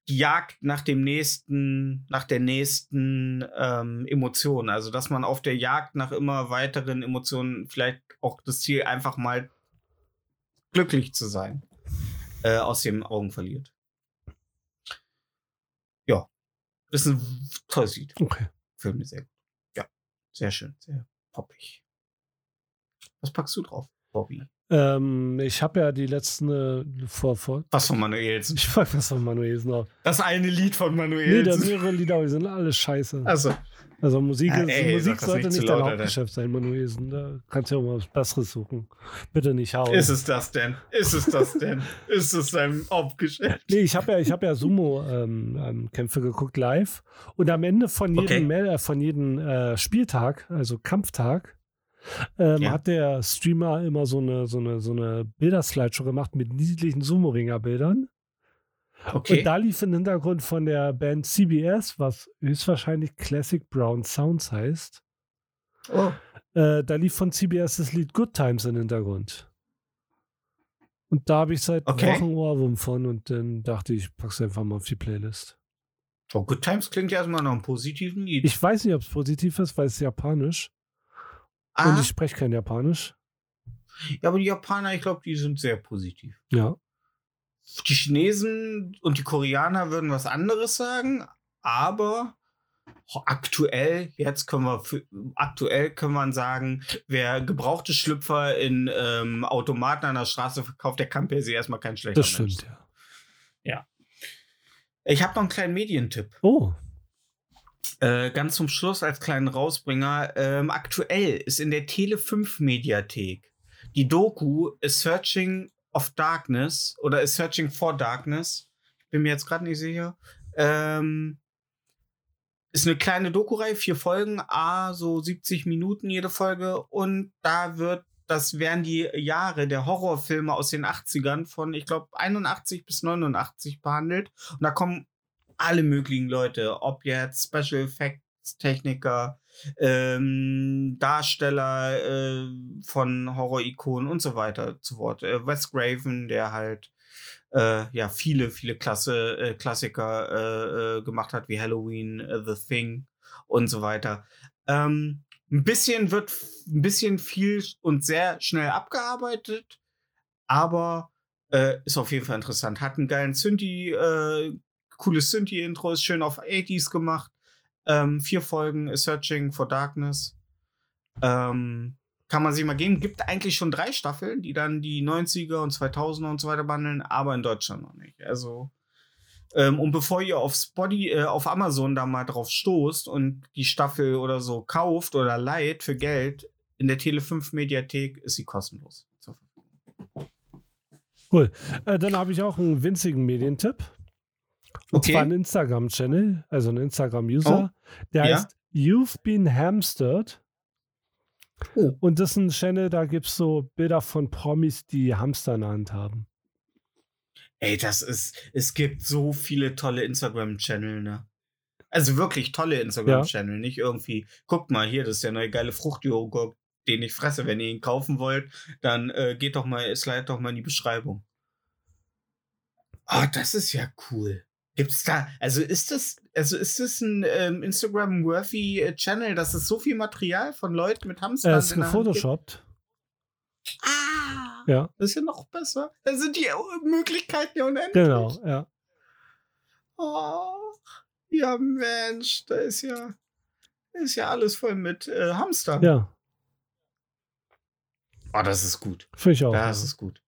die Jagd nach dem nächsten, nach der nächsten ähm, Emotion. Also, dass man auf der Jagd nach immer weiteren Emotionen vielleicht auch das Ziel einfach mal glücklich zu sein, äh, aus den Augen verliert. Ja, das ist ein tolles Lied. Okay. Gefällt mir sehr gut. Ja, sehr schön, sehr poppig. Was packst du drauf, Bobby? Ähm, ich habe ja die letzten äh, vor, vor. Was von Manuelsen? Ich weiß was von Manuelsen noch. Das eine Lied von Nee, da Manuelsen. mehrere Lieder, aber die sind alle scheiße. also, Also Musik, Ja, ey, Musik sollte nicht nicht dein. Hauptgeschäft sein, Manuelsen. Da kannst du ja auch mal was Besseres suchen. Bitte nicht hauen. ist es das denn? Ist es das denn? ist es dein Hauptgeschäft? Nee, ich habe ja, ich hab ja Sumo-Kämpfe geguckt live. Und am Ende von jedem, Okay. Äh, von jedem äh, Spieltag, also Kampftag, ähm, Ja. hat der Streamer immer so eine, so eine, so eine Bilderslideshow gemacht mit niedlichen Sumo-Ringer-Bildern. Okay. Und da lief im Hintergrund von der Band CBS, was höchstwahrscheinlich Classic Brown Sounds heißt, oh. äh, da lief von CBS das Lied Good Times im Hintergrund. Und da habe ich seit Okay. Wochen Ohrwurm von und dann dachte ich, ich pack's einfach mal auf die Playlist. oh, Good Times klingt ja erstmal nach einem positiven Lied. Ich weiß nicht, ob es positiv ist, weil es ist japanisch. ah, Und ich spreche kein Japanisch. ja, aber die Japaner, ich glaube, die sind sehr positiv. Ja. Die Chinesen und die Koreaner würden was anderes sagen, aber aktuell, jetzt können wir, aktuell kann man sagen, wer gebrauchte Schlüpfer in ähm, Automaten an der Straße verkauft, der kann per se erstmal kein schlechter Das Mensch stimmt, sein. ja. Ich habe noch einen kleinen Medientipp. Oh, Äh, ganz zum Schluss als kleinen Rausbringer. Ähm, aktuell ist in der Tele 5 Mediathek die Doku A Searching of Darkness oder A Searching for Darkness. Ich bin mir jetzt gerade nicht sicher. Ähm, ist eine kleine Doku-Reihe, vier Folgen, a so 70 Minuten jede Folge und da wird das wären die Jahre der Horrorfilme aus den 80ern von, ich glaube, 81 bis 89 behandelt. Und da kommen alle möglichen Leute, ob jetzt Special Effects Techniker, ähm, Darsteller äh, von Horror-Ikonen und so weiter zu Wort. Äh, Wes Craven, der halt äh, ja viele, viele Klasse, äh, Klassiker äh, äh, gemacht hat, wie Halloween, äh, The Thing und so weiter. Ähm, ein bisschen wird ein bisschen viel und sehr schnell abgearbeitet, aber ist auf jeden Fall interessant. Hat einen geilen Synthi, cooles Synthi-Intro, ist schön auf 80s gemacht. Ähm, vier Folgen Searching for Darkness. Ähm, kann man sich mal geben. Gibt eigentlich schon drei Staffeln, die dann die 90er und 2000er und so weiter behandeln, aber in Deutschland noch nicht. Also, ähm, und bevor ihr auf Spotty, äh, auf Amazon da mal drauf stoßt und die Staffel oder so kauft oder leiht für Geld, in der Tele 5 Mediathek ist sie kostenlos. Verfügung. äh, dann habe ich auch einen winzigen Medientipp. Und Okay. zwar einen Instagram-Channel, also einen Instagram-User. Der Ja. heißt You've Been Hamstered. Oh. Und das ist ein Channel, da gibt es so Bilder von Promis, die Hamster in der Hand haben. Ey, das ist, es gibt so viele tolle Instagram-Channel, ne? Also wirklich tolle Instagram-Channel, nicht irgendwie, guckt mal hier, das ist der neue geile Fruchtjoghurt, den ich fresse. Wenn ihr ihn kaufen wollt, dann äh, geht doch mal, slide doch mal in die Beschreibung. Ah, das ist ja cool. Gibt's da, also ist das, also ist das ein ähm, Instagram-worthy äh, Channel, dass es so viel Material von Leuten mit Hamstern Er ist gefotoshoppt. Ah, Ja, das ist ja noch besser. Da sind die Möglichkeiten ja unendlich. genau, ja. Oh, ja, Mensch, da ist ja, da ist ja alles voll mit äh, Hamster. Ja, Oh, das ist gut. finde ich auch. Das ja. ist gut.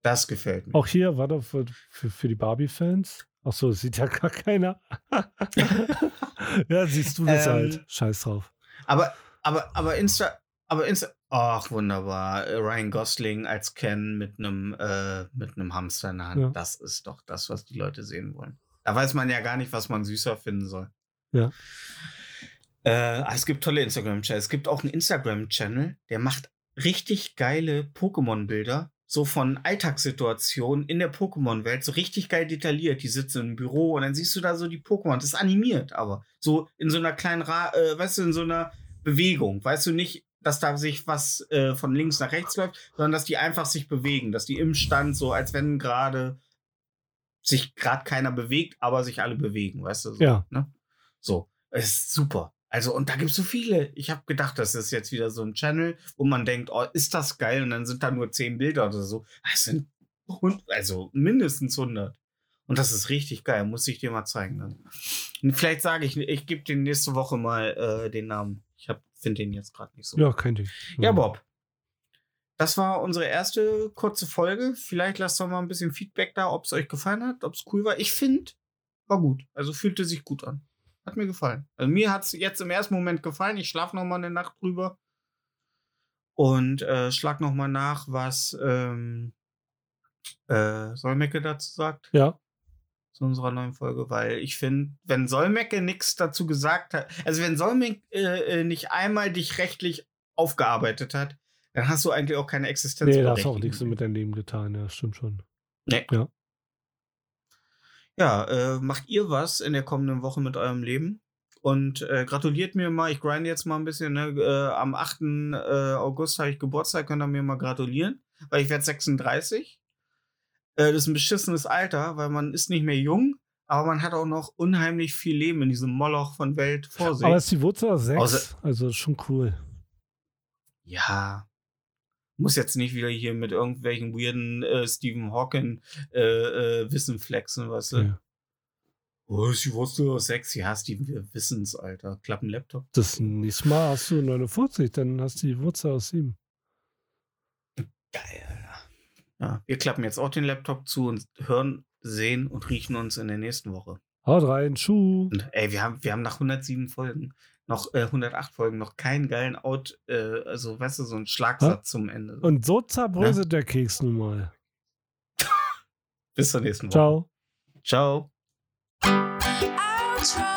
Das gefällt mir. Auch hier, warte, für, für, für die Barbie-Fans. Ach so, sieht ja gar keiner. ja, siehst du das Ähm, halt. Scheiß drauf. Aber, aber, aber Insta, aber Insta, ach, wunderbar. Ryan Gosling als Ken mit einem, äh, mit einem Hamster in der Hand. Ja. Das ist doch das, was die Leute sehen wollen. Da weiß man ja gar nicht, was man süßer finden soll. Ja. Äh, es gibt tolle Instagram-Channels. Es gibt auch einen Instagram-Channel, der macht richtig geile Pokémon-Bilder. So von Alltagssituationen in der Pokémon-Welt, so richtig geil detailliert. Die sitzen im Büro und dann siehst du da so die Pokémon. Das ist animiert, aber so in so einer kleinen, Ra äh, weißt du, in so einer Bewegung. Weißt du nicht, dass da sich was äh, von links nach rechts läuft, sondern dass die einfach sich bewegen, dass die im Stand so, als wenn gerade sich gerade keiner bewegt, aber sich alle bewegen, weißt du? So, Ja. Ne? So, es ist super. Also, und da gibt es so viele. Ich habe gedacht, das ist jetzt wieder so ein Channel, wo man denkt, oh, ist das geil? Und dann sind da nur zehn Bilder oder so. Es sind also mindestens 100. Und das ist richtig geil. Muss ich dir mal zeigen. Dann. Und vielleicht sage ich, ich gebe dir nächste Woche mal äh, den Namen. Ich finde den jetzt gerade nicht so. Ja, könnte ich. Ja, Bob. das war unsere erste kurze Folge. Vielleicht lasst doch mal ein bisschen Feedback da, ob es euch gefallen hat, ob es cool war. Ich finde, war gut. Also fühlte sich gut an. Hat mir gefallen. Also mir hat es jetzt im ersten Moment gefallen. Ich schlafe noch mal eine Nacht drüber und äh, schlag noch mal nach, was ähm, äh, Solmecke dazu sagt Ja. zu unserer neuen Folge, weil ich finde, wenn Solmecke nichts dazu gesagt hat, also wenn Solmecke äh, äh, nicht einmal dich rechtlich aufgearbeitet hat, dann hast du eigentlich auch keine Existenz. Nee, da hast auch nichts mit deinem Leben getan, ja, stimmt schon. Nee. Ja. Ja, äh, macht ihr was in der kommenden Woche mit eurem Leben? Und äh, gratuliert mir mal, ich grinde jetzt mal ein bisschen. Ne? Äh, am 8. Äh, August habe ich Geburtstag, könnt ihr mir mal gratulieren, weil ich werde 36. Äh, das ist ein beschissenes Alter, weil man ist nicht mehr jung, aber man hat auch noch unheimlich viel Leben in diesem Moloch von Welt vor sich. Aber es ist die Wurzel aus 6, Außer- also ist schon cool. Ja. Muss jetzt nicht wieder hier mit irgendwelchen weirden äh, Stephen Hawking äh, äh, Wissen flexen, weißt du? Ja. Oh, die Wurzel aus 6? Ja, Steven, wir wissen's, Alter. Klappen Laptop. Das nächste Mal hast du 49, dann hast du die Wurzel aus 7. Geil, Alter. Ja, wir klappen jetzt auch den Laptop zu und hören, sehen und riechen uns in der nächsten Woche. Haut rein, Schuh. Und ey, wir haben, wir haben nach 107 Folgen, noch äh, 108 Folgen, noch keinen geilen Out, äh, also weißt du, so einen Schlagsatz zum Ende. Und so zerbröselt der Keks nun mal. bis zur nächsten Woche. Ciao. Ciao.